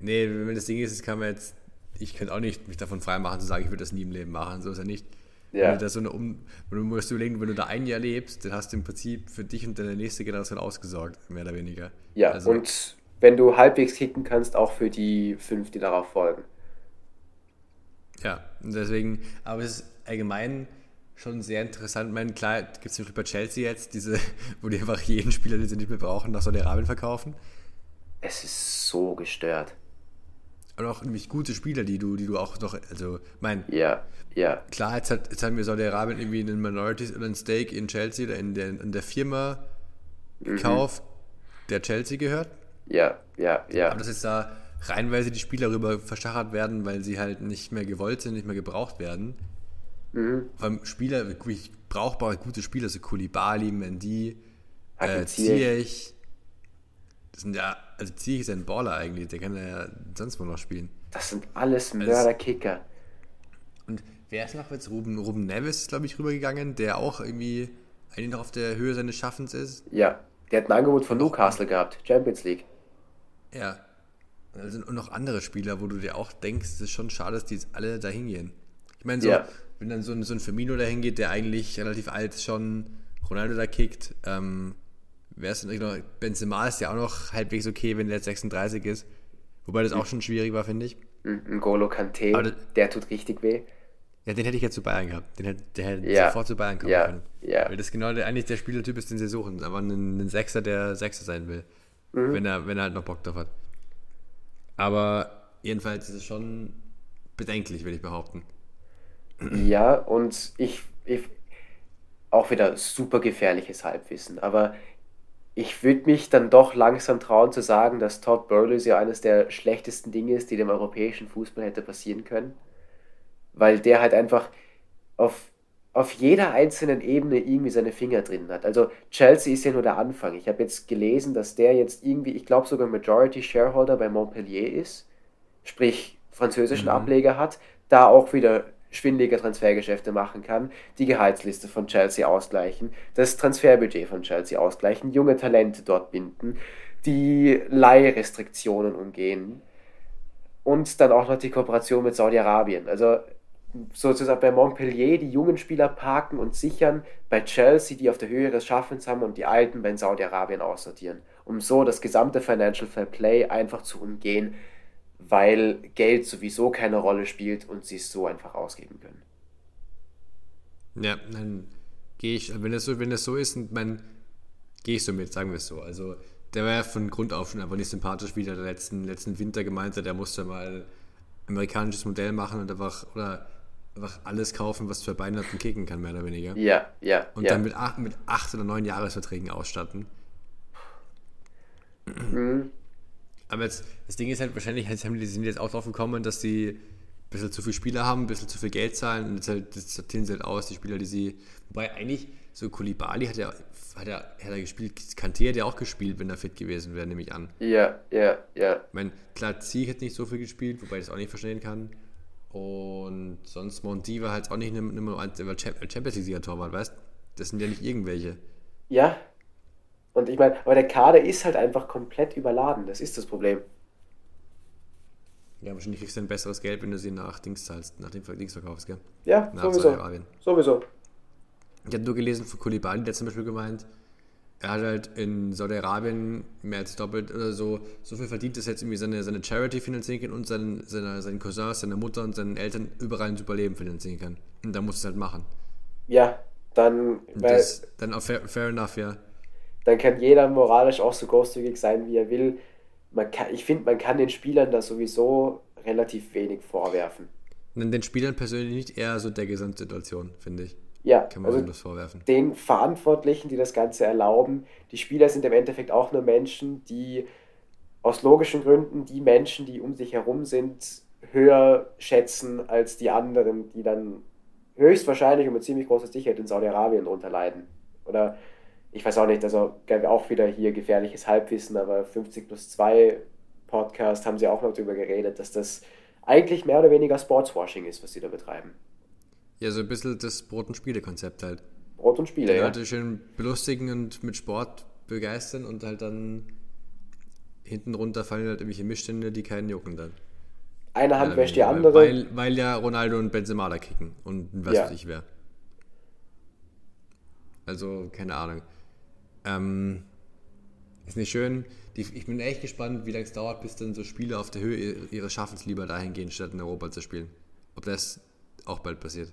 Nee, wenn das Ding ist, kann man jetzt, ich könnte auch nicht mich davon freimachen zu sagen, ich würde das nie im Leben machen, so ist ja nicht. Ja. Wenn du, da so eine um, wenn du musst überlegen, wenn du da ein Jahr lebst, dann hast du im Prinzip für dich und deine nächste Generation ausgesorgt, mehr oder weniger. Ja, also, und wenn du halbwegs kicken kannst, auch für die fünf, die darauf folgen. Ja, und deswegen, aber es ist allgemein schon sehr interessant. Ich meine, klar, gibt es zum Beispiel bei Chelsea jetzt, diese, wo die einfach jeden Spieler, den sie nicht mehr brauchen, nach Saudi-Arabien verkaufen. Es ist so gestört. Und auch nämlich gute Spieler, die du, die du auch noch, also, mein, Ja, ja, klar, jetzt, hat, jetzt haben wir Saudi-Arabien irgendwie einen Minorities oder einen Stake in Chelsea oder in der, in der Firma gekauft, der Chelsea gehört. ja, ja, ja. Aber dass jetzt da reinweise die Spieler rüber verschachert werden, weil sie halt nicht mehr gewollt sind, nicht mehr gebraucht werden. Mhm. Allem Spieler, wirklich brauchbare, gute Spieler, so Kulibali, Mendy, äh, Ziyech. Das sind ja, also Ziyech ist ein Baller eigentlich, der kann ja sonst wo noch spielen. Das sind alles Mörderkicker. Und wer ist noch jetzt? Ruben, Ruben Neves ist, glaube ich, rübergegangen, der auch irgendwie eigentlich noch auf der Höhe seines Schaffens ist. Ja, der hat ein Angebot von Newcastle gehabt, Champions League. Ja. Also, und noch andere Spieler, wo du dir auch denkst, es ist schon schade, dass die jetzt alle dahin gehen. Ich meine, so, Ja. wenn dann so ein, so ein Firmino dahin geht, der eigentlich relativ alt schon, Ronaldo da kickt, ähm, wer ist denn noch, Benzema ist ja auch noch halbwegs okay, wenn der jetzt 36 ist. Wobei das auch schon schwierig war, finde ich. Ein Golo Kante, das- der tut richtig weh. Ja, den hätte ich jetzt zu Bayern gehabt. Den hätte, der hätte Ja. sofort zu Bayern kommen Ja. können. Ja. Weil das genau der, eigentlich der Spielertyp ist, den sie suchen. Aber ein, ein Sechser, der Sechser sein will. Mhm. Wenn, er, wenn er halt noch Bock drauf hat. Aber jedenfalls ist es schon bedenklich, würde ich behaupten. Ja, und ich, ich auch wieder super gefährliches Halbwissen, aber ich würde mich dann doch langsam trauen zu sagen, dass Todd Bowles ja eines der schlechtesten Dinge ist, die dem europäischen Fußball hätte passieren können, weil der halt einfach auf, auf jeder einzelnen Ebene irgendwie seine Finger drin hat. Also Chelsea ist ja nur der Anfang. Ich habe jetzt gelesen, dass der jetzt irgendwie, ich glaube sogar Majority Shareholder bei Montpellier ist, sprich französischen Ableger hat, da auch wieder schwindige Transfergeschäfte machen kann, die Gehaltsliste von Chelsea ausgleichen, das Transferbudget von Chelsea ausgleichen, junge Talente dort binden, die Leihrestriktionen umgehen und dann auch noch die Kooperation mit Saudi-Arabien. Also sozusagen bei Montpellier die jungen Spieler parken und sichern, bei Chelsea die auf der Höhe ihres Schaffens haben und die alten bei Saudi-Arabien aussortieren, um so das gesamte Financial Fair Play einfach zu umgehen, weil Geld sowieso keine Rolle spielt und sie es so einfach ausgeben können. Ja, dann gehe ich, wenn das so, wenn das so ist, und mein, gehe ich so mit, sagen wir es so. Also der war ja von Grund auf schon einfach nicht sympathisch, wie der letzten, letzten Winter gemeint hat, der musste mal amerikanisches Modell machen und einfach, oder einfach alles kaufen, was zwei Beine hat und kicken kann, mehr oder weniger. Ja, ja, Und ja. dann mit acht, mit acht oder neun Jahresverträgen ausstatten. Mhm. Aber jetzt, das Ding ist halt, wahrscheinlich jetzt haben die, sind jetzt auch drauf gekommen, dass sie ein bisschen zu viele Spieler haben, ein bisschen zu viel Geld zahlen und jetzt halt, das sortieren sie halt aus, die Spieler, die sie. Wobei eigentlich, so Kulibali hat ja, hat ja, hat er gespielt, Kanté hat ja auch gespielt, wenn er fit gewesen wäre, nehme ich an. Ja, ja, ja. Ich meine, klar, Zieg hat nicht so viel gespielt, wobei ich das auch nicht verstehen kann. Und sonst Monti war halt auch nicht war Champ- Champions League-Torwart, weißt Das sind ja nicht irgendwelche. Ja. Und ich meine, aber der Kader ist halt einfach komplett überladen. Das ist das Problem. Ja, wahrscheinlich kriegst du ein besseres Geld, wenn du sie nach Dings zahlst, nach dem Dings verkaufst, gell? Ja, Nach sowieso. Saudi-Arabien. Sowieso. Ich habe nur gelesen von Kulibali, der zum Beispiel gemeint, er hat halt in Saudi-Arabien mehr als doppelt oder so, so viel verdient, dass er jetzt irgendwie seine, seine Charity finanzieren kann und seinen, seine, seinen Cousins, seine Mutter und seinen Eltern überall ein super Leben finanzieren kann. Und da muss es halt machen. Ja, dann, das, dann auch fair, fair enough, ja. Dann kann jeder moralisch auch so großzügig sein, wie er will. Man kann, ich finde, man kann den Spielern da sowieso relativ wenig vorwerfen. Den Spielern persönlich nicht eher so der Gesamtsituation, finde ich. Ja, Kann man also, das vorwerfen. den Verantwortlichen, die das Ganze erlauben. Die Spieler sind im Endeffekt auch nur Menschen, die aus logischen Gründen die Menschen, die um sich herum sind, höher schätzen als die anderen, die dann höchstwahrscheinlich und mit ziemlich großer Sicherheit in Saudi-Arabien drunter leiden. Oder ich weiß auch nicht, also auch wieder hier gefährliches Halbwissen, aber 50 plus 2 Podcast haben sie auch noch darüber geredet, dass das eigentlich mehr oder weniger Sportswashing ist, was sie da betreiben. Ja, so ein bisschen das Brot- und Spiele-Konzept halt. Brot und Spiele, Die ja. Leute schön belustigen und mit Sport begeistern und halt dann hinten runter fallen halt irgendwelche Missstände, die keinen jucken dann. Eine Hand wäscht die andere. Weil, weil ja Ronaldo und Benzema da kicken und was Ja. weiß ich wer. Also, keine Ahnung. Ähm, ist nicht schön. Die, ich bin echt gespannt, wie lange es dauert, bis dann so Spiele auf der Höhe ihr- ihres Schaffens lieber dahin gehen, statt in Europa zu spielen. Ob das auch bald passiert.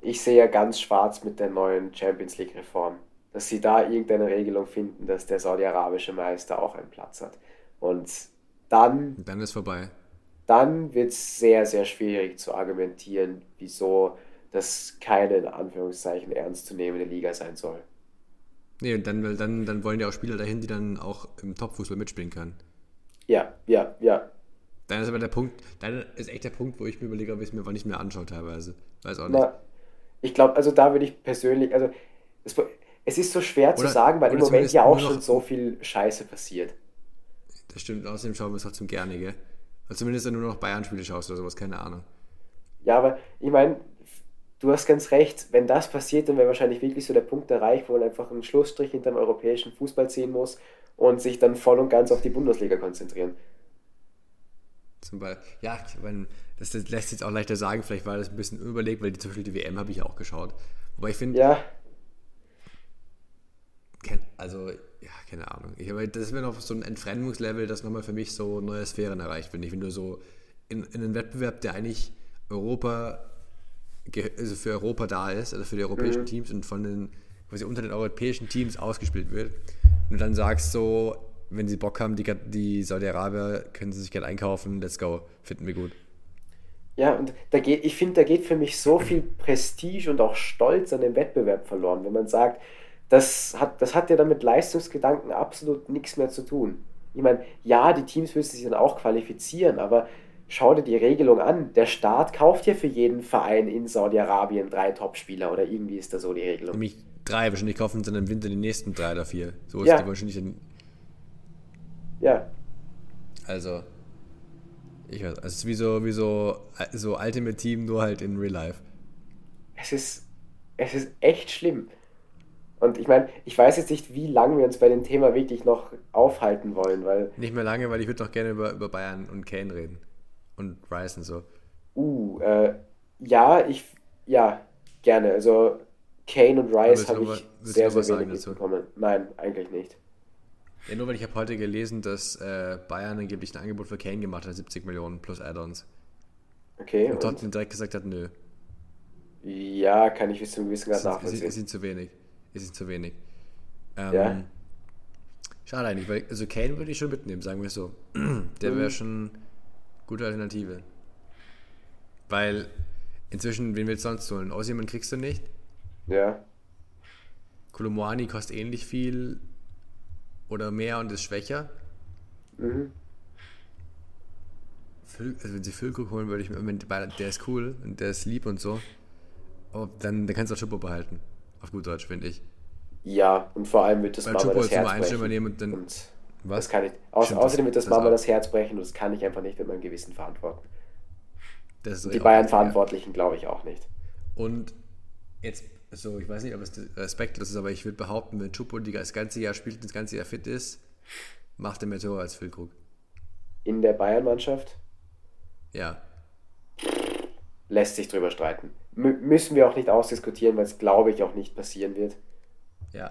Ich sehe ja ganz schwarz mit der neuen Champions League-Reform, dass sie da irgendeine Regelung finden, dass der saudi-arabische Meister auch einen Platz hat. Und dann, dann ist vorbei. dann wird es sehr, sehr schwierig zu argumentieren, wieso das keine in Anführungszeichen ernstzunehmende Liga sein soll. Nee, und dann, dann, dann wollen ja auch Spieler dahin, die dann auch im Topfußball mitspielen können. Ja, ja, ja. Dann ist aber der Punkt, dann ist echt der Punkt, wo ich mir überlege, ob ich es mir einfach nicht mehr anschaue teilweise. Weiß auch nicht. Na, ich glaube, also da würde ich persönlich, also es, es ist so schwer zu Oder- sagen, weil im Moment ja auch schon so viel Scheiße passiert. Das stimmt, außerdem schauen wir es trotzdem gerne, gell? Oder zumindest wenn du nur noch Bayern-Spiele schaust oder sowas, keine Ahnung. Ja, aber ich meine, du hast ganz recht, wenn das passiert, dann wäre wahrscheinlich wirklich so der Punkt erreicht, wo man einfach einen Schlussstrich hinter dem europäischen Fußball ziehen muss und sich dann voll und ganz auf die Bundesliga konzentrieren. Zum Beispiel, ja, meine, das, das lässt sich jetzt auch leichter sagen, vielleicht war das ein bisschen unüberlegt, weil die, zum Beispiel die WM habe ich auch geschaut. Wobei ich finde, Ja, kein, also, ja, keine Ahnung. Ich, aber das wäre noch so ein Entfremdungslevel, das nochmal für mich so neue Sphären erreicht, finde ich. Wenn du so in, in einen Wettbewerb, der eigentlich Europa, also für Europa da ist, also für die europäischen Teams und von den, quasi unter den europäischen Teams ausgespielt wird, und dann sagst so, wenn sie Bock haben, die, die Saudi-Arabier können sie sich gerne einkaufen, let's go, finden wir gut. ja, und da geht, ich finde, da geht für mich so viel Prestige und auch Stolz an dem Wettbewerb verloren, wenn man sagt, das hat, das hat ja dann mit Leistungsgedanken absolut nichts mehr zu tun. Ich meine, ja, die Teams müssen sich dann auch qualifizieren, aber schau dir die Regelung an. Der Staat kauft ja für jeden Verein in Saudi-Arabien drei Topspieler oder irgendwie ist da so die Regelung. Nämlich drei, wahrscheinlich kaufen sie dann im Winter die nächsten drei oder vier. So ist Ja. die wahrscheinlich. Dann, Ja, also, ich weiß, es ist wie so, wie so, so Ultimate Team, nur halt in Real Life. es ist, es ist echt schlimm. Und ich meine, ich weiß jetzt nicht, wie lange wir uns bei dem Thema wirklich noch aufhalten wollen, weil, Nicht mehr lange, weil ich würde noch gerne über, über Bayern und Kane reden. Und Rice und so. uh, äh, ja, ich, ja, gerne. Also Kane und Rice habe ich sehr, sehr sagen wenig dazu? mitbekommen. Nein, eigentlich nicht. Ja, nur weil ich habe heute gelesen, dass äh, Bayern angeblich ein Angebot für Kane gemacht hat, 70 Millionen plus Add-ons. Okay, Und und, Tottenham direkt gesagt hat, nö, ja, kann ich bis zu einem gewissen Grad ist, ist, nachvollziehen. ist ihm zu wenig. Ist ihm zu wenig. Ähm, Ja. Schade eigentlich, weil also Kane würde ich schon mitnehmen, sagen wir so. Der Mhm. wäre schon eine gute Alternative. Weil inzwischen, wen willst du sonst holen? Osimhen kriegst du nicht. Ja, Kolomoani kostet ähnlich viel oder mehr und ist schwächer. mhm. Füll, also wenn sie Füllkrug holen, würde ich mir, der ist cool und der ist lieb und so. Aber dann, dann kannst du auch Schuppo behalten. Auf gut Deutsch, finde ich. Ja, und vor allem wird das Weil Mama Schuppo das ist Nummer Herz 1 Stürmer brechen. nehmen und dann. Und was? das kann ich, au Stimmt, außerdem wird das, das Mama das Herz brechen und das kann ich einfach nicht mit meinem Gewissen verantworten. Das die Bayern-Verantwortlichen glaube ich auch nicht. Und jetzt, so, ich weiß nicht, ob es respektlos ist, aber ich würde behaupten, wenn Chupo die das ganze Jahr spielt und das ganze Jahr fit ist, macht er mehr Tore als Füllkrug. In der Bayern-Mannschaft Ja. lässt sich drüber streiten. mü- müssen wir auch nicht ausdiskutieren, weil es glaube ich auch nicht passieren wird. Ja.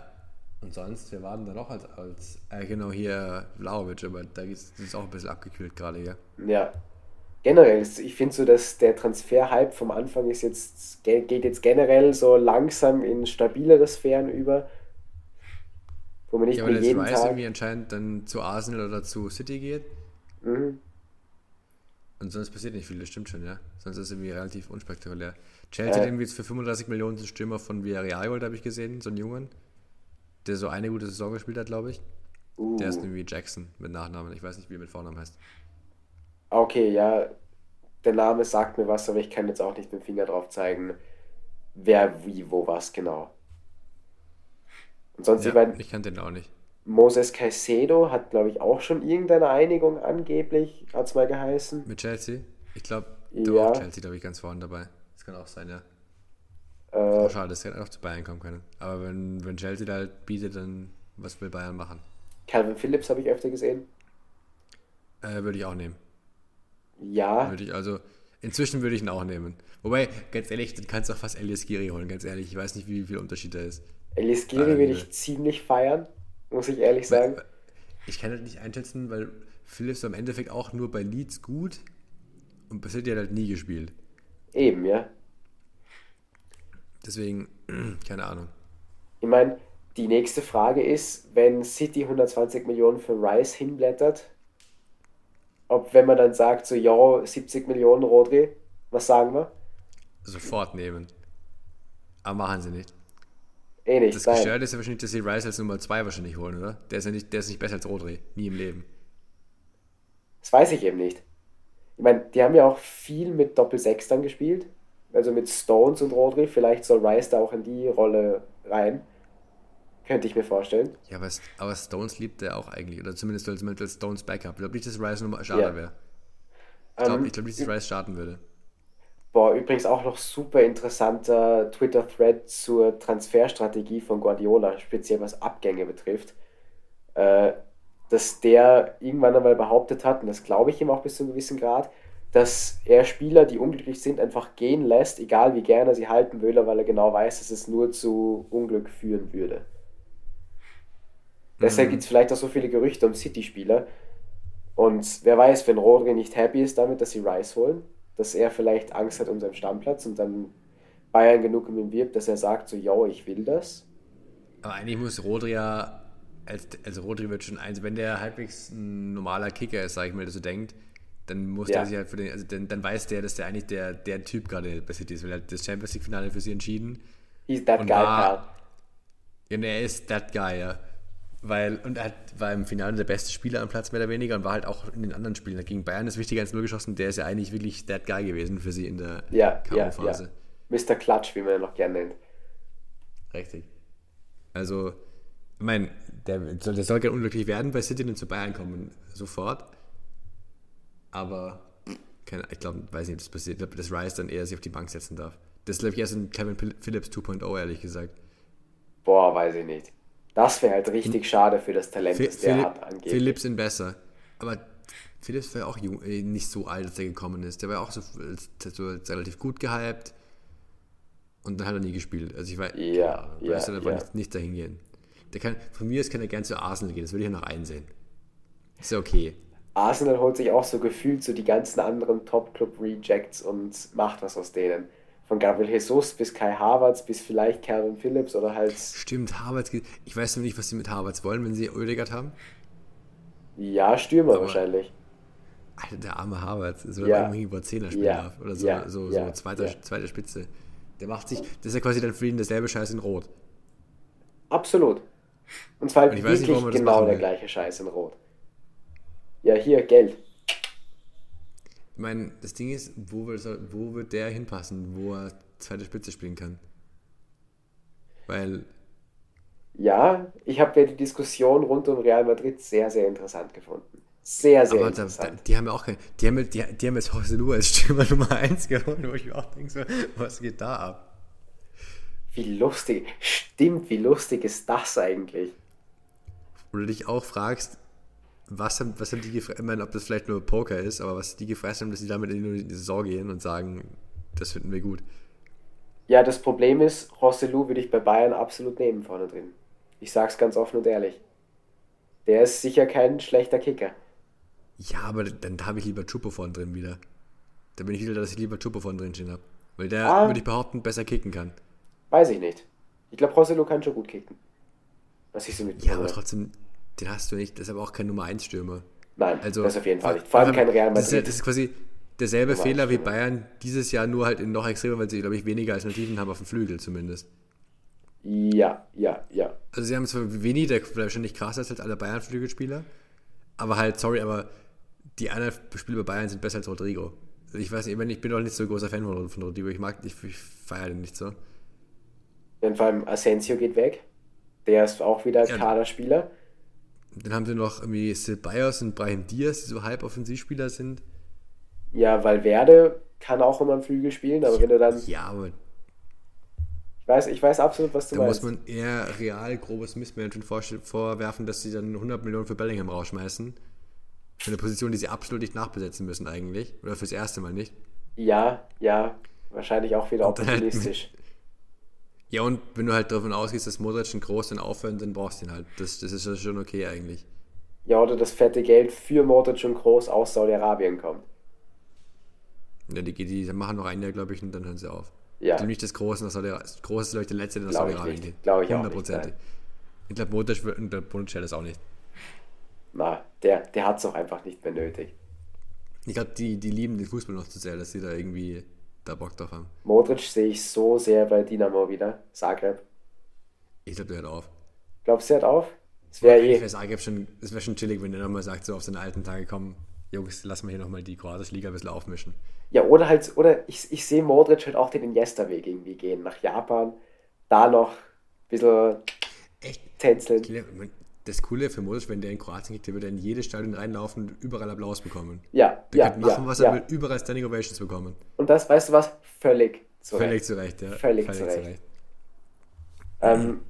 Und sonst, wir waren da noch als, als äh, genau hier Vlaovic, aber da ist es auch ein bisschen abgekühlt gerade, ja. Ja. Generell, ist- ich finde so, dass der Transfer-Hype vom Anfang ist jetzt, ge- geht jetzt generell so langsam in stabilere Sphären über. Wo man nicht Ja, weil jeden Rice Tag. irgendwie anscheinend dann zu Arsenal oder zu City geht. Mhm. Und sonst passiert nicht viel, das stimmt schon, ja. Sonst ist es irgendwie relativ unspektakulär. Chelsea Äh. hat irgendwie jetzt für 35 Millionen den Stürmer von Villarreal geholt, habe ich gesehen, so einen Jungen. Der so eine gute Saison gespielt hat, glaube ich. Uh. Der ist irgendwie Jackson mit Nachnamen. Ich weiß nicht, wie er mit Vornamen heißt. Okay, ja, der Name sagt mir was, aber ich kann jetzt auch nicht mit dem Finger drauf zeigen, wer, wie, wo, was genau. Und sonst, ich Ja, meine, ich kannte den auch nicht. Moses Caicedo hat, glaube ich, auch schon irgendeine Einigung angeblich, hat es mal geheißen. Mit Chelsea? Ich glaube, Ja. auch Chelsea, glaube ich, ganz vorne dabei. Das kann auch sein, ja. Äh, schade, dass er auch zu Bayern kommen können. Aber wenn, wenn Chelsea da halt bietet, dann was will Bayern machen? Calvin Phillips habe ich öfter gesehen. Äh, würde ich auch nehmen. Ja, Würde ich, also, inzwischen würde ich ihn auch nehmen. Wobei, ganz ehrlich, dann kannst du auch fast Elias Giri holen, ganz ehrlich. Ich weiß nicht, wie viel Unterschied da ist. Elias Giri Ähm, würde ich ziemlich feiern, muss ich ehrlich sagen. Ich kann halt nicht einschätzen, weil Phillips war im Endeffekt auch nur bei Leeds gut und bei City hat halt nie gespielt. Eben, ja. Deswegen, keine Ahnung. Ich meine, die nächste Frage ist, wenn City 120 Millionen für Rice hinblättert, ob wenn man dann sagt, so, ja, 70 Millionen Rodri, was sagen wir? Sofort nehmen. Aber machen sie nicht. Eh nicht, Das nein. Gestörte ist ja wahrscheinlich, dass sie Rice als Nummer 2 wahrscheinlich holen, oder? Der ist ja nicht, der ist nicht besser als Rodri. Nie im Leben. Das weiß ich eben nicht. Ich meine, die haben ja auch viel mit Doppel-6 dann gespielt. Also mit Stones und Rodri. Vielleicht soll Rice da auch in die Rolle rein. Könnte ich mir vorstellen. Ja, aber, aber Stones liebt er auch eigentlich. Oder zumindest als, als Stones Backup. Ich glaube nicht, dass Rice Nummer Starter Ja. wäre. Ich glaube Ähm, ich glaub nicht, dass Rice starten würde. Boah, übrigens auch noch super interessanter Twitter-Thread zur Transferstrategie von Guardiola, speziell was Abgänge betrifft. Äh, dass der irgendwann einmal behauptet hat, und das glaube ich ihm auch bis zu einem gewissen Grad, dass er Spieler, die unglücklich sind, einfach gehen lässt, egal wie gerne er sie halten würde, weil er genau weiß, dass es nur zu Unglück führen würde. Deshalb gibt es vielleicht auch so viele Gerüchte um City-Spieler. Und wer weiß, wenn Rodri nicht happy ist damit, dass sie Rice holen, dass er vielleicht Angst hat um seinen Stammplatz und dann Bayern genug um ihn wirbt, dass er sagt so, yo, ich will das. Aber eigentlich muss Rodri ja, als, also Rodri wird schon eins, wenn der halbwegs ein normaler Kicker ist, sag ich mal, der so denkt, dann muss Ja. der sich halt für den, also dann, dann weiß der, dass der eigentlich der, der Typ gerade bei City ist, weil er hat das Champions League Finale für sie entschieden. He's that guy, war- pal. Ja, er ist that guy, ja. Weil, und er hat, war im Finale der beste Spieler am Platz, mehr oder weniger, und war halt auch in den anderen Spielen. Gegen Bayern ist wichtiger als Null geschossen, der ist ja eigentlich wirklich that guy gewesen für sie in der Ja, ja, ja. K.O.-Phase. Mr. Clutch, wie man ihn noch gerne nennt. Richtig. Also, ich meine, der, soll- der soll gerne unglücklich werden bei City und zu Bayern kommen, sofort. Aber, keine, ich glaube, weiß nicht, ob das passiert. Ich glaube, dass Rice dann eher sich auf die Bank setzen darf. Das ist, glaube ich, erst ein Kevin Phil- Phillips 2.0, ehrlich gesagt. Boah, weiß ich nicht. Das wäre halt richtig schade für das Talent, Phil- das der Philipp, hat angeblich. Phillips sind besser. Aber Phillips war ja auch jung, äh, nicht so alt, als er gekommen ist. Der war auch so, so relativ gut gehypt. Und dann hat er nie gespielt. Also ich weiß, Ja, ja, er ja. nicht, nicht dahin gehen. Der kann, von mir aus kann er gern zu Arsenal gehen, das würde ich ja noch einsehen. Ist ja okay. Arsenal holt sich auch so gefühlt so die ganzen anderen Top-Club-Rejects und macht was aus denen. Von Gabriel Jesus bis Kai Havertz bis vielleicht Calvin Phillips oder halt, Stimmt, Harvards geht. Ich weiß nur nicht, was sie mit Harvards wollen, wenn sie Oedegaard haben. ja, Stürmer Aber- wahrscheinlich. Alter, der arme Harvards. So Ja. irgendwie über Zehner spielen Ja. darf. Oder so, Ja. so, Ja. so zweiter, Ja. zweite Spitze. Der macht sich, das ist ja quasi dann für ihn derselbe Scheiß in Rot. Absolut. Und zwar halt Und nicht, wirklich das genau der gleiche Scheiß in Rot. Ja, hier, Geld. Ich meine, das Ding ist, wo wird, wo wird der hinpassen, wo er zweite Spitze spielen kann? Weil, Ja, ich habe ja die Diskussion rund um Real Madrid sehr, sehr interessant gefunden. Sehr, sehr aber da, da, interessant. die haben ja auch kein, die haben, die, die haben jetzt Joselu als Stürmer Nummer 1 geholt, wo ich mir auch denke, so, was geht da ab? Wie lustig. Stimmt, wie lustig ist das eigentlich? Wo du dich auch fragst, was haben, was haben die gefressen, ich meine, ob das vielleicht nur Poker ist, aber was die gefressen haben, dass sie damit in die Saison gehen und sagen, das finden wir gut. Ja, das Problem ist, Rosselu würde ich bei Bayern absolut nehmen vorne drin. Ich sag's ganz offen und ehrlich. Der ist sicher kein schlechter Kicker. Ja, aber dann habe ich lieber Chupo vorne drin wieder. Da bin ich wieder, dass ich lieber Chupo vorne drin stehen habe. Weil der, Ah. würde ich behaupten, besser kicken kann. Weiß ich nicht. Ich glaube, Rosselu kann schon gut kicken. Was ich so Ja, mitbekommen aber trotzdem, den hast du nicht. Das ist aber auch kein Nummer 1 Stürmer. Nein, Also, das auf jeden Fall nicht. Vor allem kein Real Das ist, Madrid. das ist quasi derselbe Nummer Fehler wie. Bayern dieses Jahr, nur halt in noch extremer, weil sie, glaube ich, weniger Alternativen haben auf dem Flügel zumindest. Ja, ja, ja. Also sie haben zwar wenig, der wahrscheinlich krasser ist als alle Bayern-Flügelspieler, aber halt, sorry, aber die anderen Spieler bei Bayern sind besser als Rodrigo. Also ich weiß nicht, ich meine, ich bin doch nicht so ein großer Fan von, von Rodrigo, ich mag, ich, ich feiere den nicht so. Denn vor allem Asensio geht weg. Der ist auch wieder Ja. Kaderspieler. Dann haben sie noch irgendwie Ceballos und Brahim Diaz, die so halb Offensivspieler sind. Ja, Valverde kann auch immer am Flügel spielen, aber wenn du dann. Ja, aber Ich weiß, ich weiß absolut, was du da muss meinst. man eher real grobes Missmanagement vorwerfen, dass sie dann 100 Millionen für Bellingham rausschmeißen. Für eine Position, die sie absolut nicht nachbesetzen müssen eigentlich. Oder fürs erste Mal nicht. Ja, ja. Wahrscheinlich auch wieder halt opportunistisch. Ja, und wenn du halt davon ausgehst, dass Modric und Groß dann aufhören, dann brauchst du ihn halt. Das, das ist ja schon okay eigentlich. Ja, oder das fette Geld für Modric und Groß aus Saudi-Arabien kommt. Ja, die, die machen noch ein Jahr, glaube ich, und dann hören sie auf. Ja. Ich nicht, dass Groß nach Saudi Groß ist, glaube ich, der Letzte, der nach Saudi-Arabien geht. Glaube ich Hundertprozentig. Ich glaube, Modric und der Modric das auch nicht. Na, der, der hat es auch einfach nicht mehr nötig. Ich glaube, die, die lieben den Fußball noch zu sehr, dass sie da irgendwie da Bock drauf haben. Modric sehe ich so sehr bei Dynamo wieder. Zagreb. Ich glaube, der hört auf. Glaubst du, er hat auf? Es wäre eh. Zagreb schon, es wäre schon chillig, wenn der nochmal sagt, so auf seine alten Tage, komm, Jungs, lass mal hier nochmal die kroatische Liga ein bisschen aufmischen. Ja, oder halt, oder ich, ich sehe Modric halt auch den Iniesta-Weg irgendwie gehen. Nach Japan, da noch ein bisschen Echt? tänzeln. Das Coole für Modric, wenn der in Kroatien geht, der wird in jedes Stadion reinlaufen und überall Applaus bekommen. Ja, Der ja, kann machen, ja, was er ja. will, überall Standing Ovations bekommen. Und das, weißt du was? Völlig zu Völlig Recht. zu Recht, ja. Völlig zu Recht. Ähm,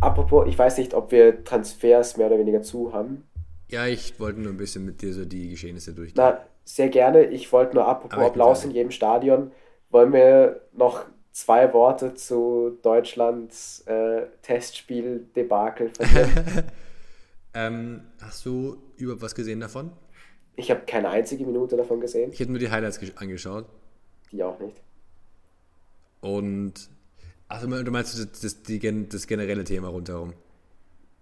apropos, ich weiß nicht, ob wir Transfers mehr oder weniger zu haben. Ja, ich wollte nur ein bisschen mit dir so die Geschehnisse durchgehen. Na, sehr gerne. Ich wollte nur apropos Applaus in jedem Stadion. Wollen wir noch zwei Worte zu Deutschlands äh, Testspiel-Debakel verlieren? Ähm, hast du überhaupt was gesehen davon? ich habe keine einzige Minute davon gesehen. Ich hätte nur die Highlights gesch- angeschaut. Die auch nicht. Und. Achso, du meinst das, das, die, das generelle Thema rundherum?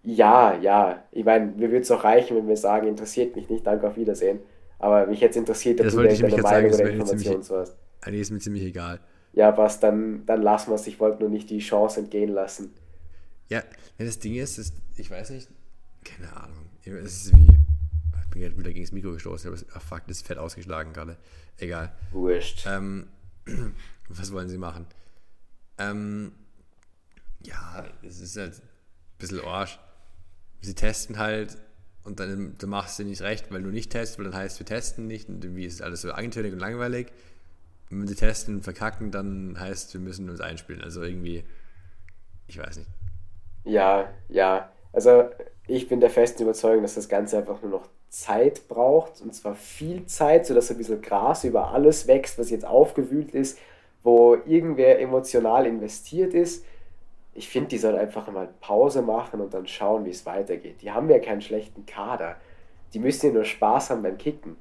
Ja, ja. Ich meine, mir würde es auch reichen, wenn wir sagen, interessiert mich nicht, danke, auf Wiedersehen. Aber mich jetzt interessiert, ob Das du wollte ich deine sagen, Meinung das oder wäre mir Information ziemlich- zu hast. Eigentlich ist mir ziemlich egal. Ja, was, dann, dann lassen wir es. Ich wollte nur nicht die Chance entgehen lassen. Ja, ja, das Ding ist, ist, ich weiß nicht, keine Ahnung. Es ist wie. Ich bin gerade wieder gegen das Mikro gestoßen, aber es- ach fuck, das ist fett ausgeschlagen gerade. Egal. Wurscht. Ähm, was wollen sie machen? Ähm, ja, es ist halt ein bisschen Arsch. Sie testen halt und dann, dann machst du nicht recht, weil du nicht testest, weil dann heißt, wir testen nicht und irgendwie ist alles so eintönig und langweilig. Und wenn sie testen und verkacken, dann heißt, wir müssen uns einspielen. Also irgendwie, ich weiß nicht. Ja, ja. Also ich bin der festen Überzeugung, dass das Ganze einfach nur noch Zeit braucht. Und zwar viel Zeit, sodass ein bisschen Gras über alles wächst, was jetzt aufgewühlt ist, wo irgendwer emotional investiert ist. Ich finde, die sollen einfach mal Pause machen und dann schauen, wie es weitergeht. Die haben ja keinen schlechten Kader. Die müssen ja nur Spaß haben beim Kicken.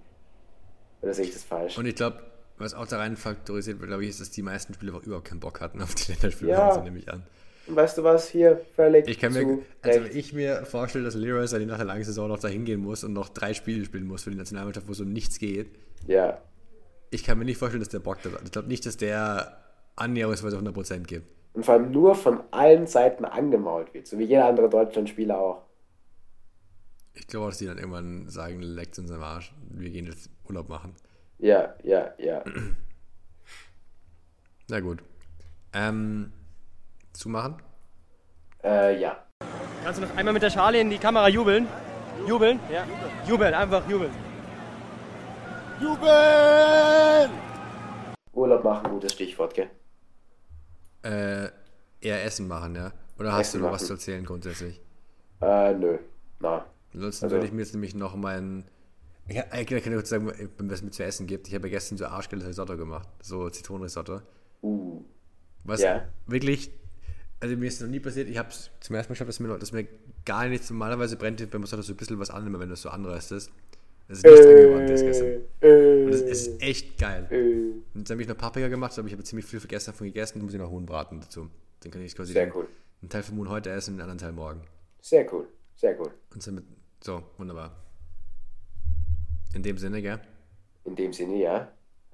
Oder sehe ich das falsch? Und ich glaube, was auch da rein faktorisiert wird, glaube ich, ist, dass die meisten Spieler überhaupt keinen Bock hatten auf die Länderspiele, Ja. nehme ich an. Weißt du was? Hier völlig Ich kann zu mir, also wenn ich mir vorstelle, dass Leroy Sané nach der langen Saison noch da hingehen muss und noch drei Spiele spielen muss für die Nationalmannschaft, wo so nichts geht, Ja, ich kann mir nicht vorstellen, dass der Bock das hat. Ich glaube nicht, dass der annäherungsweise 100% gibt. Und vor allem nur von allen Seiten angemault wird, so wie jeder andere Deutschlandspieler auch. Ich glaube dass die dann irgendwann sagen, leckt uns am Arsch, wir gehen jetzt Urlaub machen. Ja, ja, ja. Na gut. Ähm, zumachen? Äh, ja. Kannst du noch einmal mit der Schale in die Kamera jubeln? Jubeln? Ja. Jubeln, einfach jubeln. Urlaub machen, gutes Stichwort, gell? Äh, eher Essen machen, ja? Oder hast Essen du noch was machen. zu erzählen grundsätzlich? Äh, nö. Na. Ansonsten Also- würde ich mir jetzt nämlich noch meinen. Ja, ich kann ich kurz sagen, wenn es mir zu essen gibt. Ich habe ja gestern so Arschgeil Risotto gemacht. So Zitronenrisotto. Uh. Was Ja. wirklich, also mir ist noch nie passiert, ich habe es zum ersten Mal geschafft, dass mir, dass mir gar nichts, normalerweise brennt beim Mozarella so ein bisschen was an, wenn du es so anröstest. Das ist nichts angebrannt ist gestern. äh, Und das ist echt geil. äh. Und jetzt habe ich noch Paprika gemacht, aber ich habe ziemlich viel vergessen davon gegessen, dann muss ich noch Huhn braten dazu. Dann kann ich quasi Sehr cool. einen Teil vom Huhn heute essen, den anderen Teil morgen. Sehr cool. Sehr cool. Und somit, so, wunderbar. In dem Sinne, gell? In dem Sinne, ja.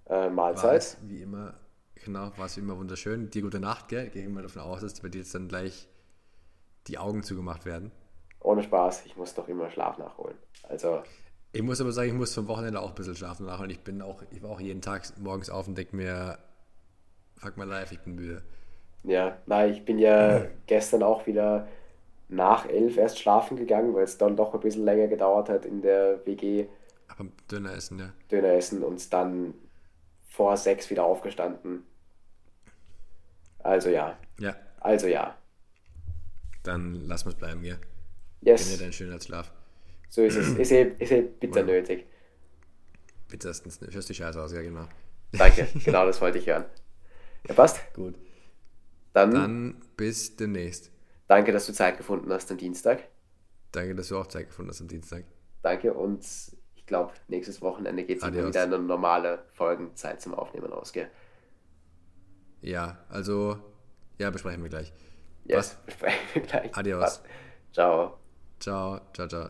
Äh, Mahlzeit. es wie immer, genau, war es wie immer wunderschön. Dir gute Nacht, gell? Gehe ich mal davon aus, dass bei dir jetzt dann gleich die Augen zugemacht werden. Ohne Spaß. Ich muss doch immer Schlaf nachholen. Also, Ich muss aber sagen, ich muss vom Wochenende auch ein bisschen schlafen nach und ich bin auch, ich war auch jeden Tag morgens auf und denke mir, fuck my life, ich bin müde. ja. Nein, ich bin ja gestern auch wieder nach elf erst schlafen gegangen, weil es dann doch ein bisschen länger gedauert hat in der WG Aber Döner essen, ja. Döner essen und dann vor sechs wieder aufgestanden. Also ja. Ja, Also ja. dann lass es bleiben, gell? Yes. deinen schönen Schlaf. So ist es. Ist eh, ist eh bitter nötig. Bitte erstens, hörst die Scheiße aus, ja genau. Danke. Genau das wollte ich hören. Ja, passt. Gut. Dann, Dann bis demnächst. danke, dass du Zeit gefunden hast am Dienstag. Danke, dass du auch Zeit gefunden hast am Dienstag. Danke und ich glaube, nächstes Wochenende geht es wieder eine normale Folgenzeit zum Aufnehmen aus, gell? Ja, also, ja, besprechen wir gleich. Ja, yes, besprechen wir gleich. Adios. Was? Ciao. Ciao, ciao, ciao.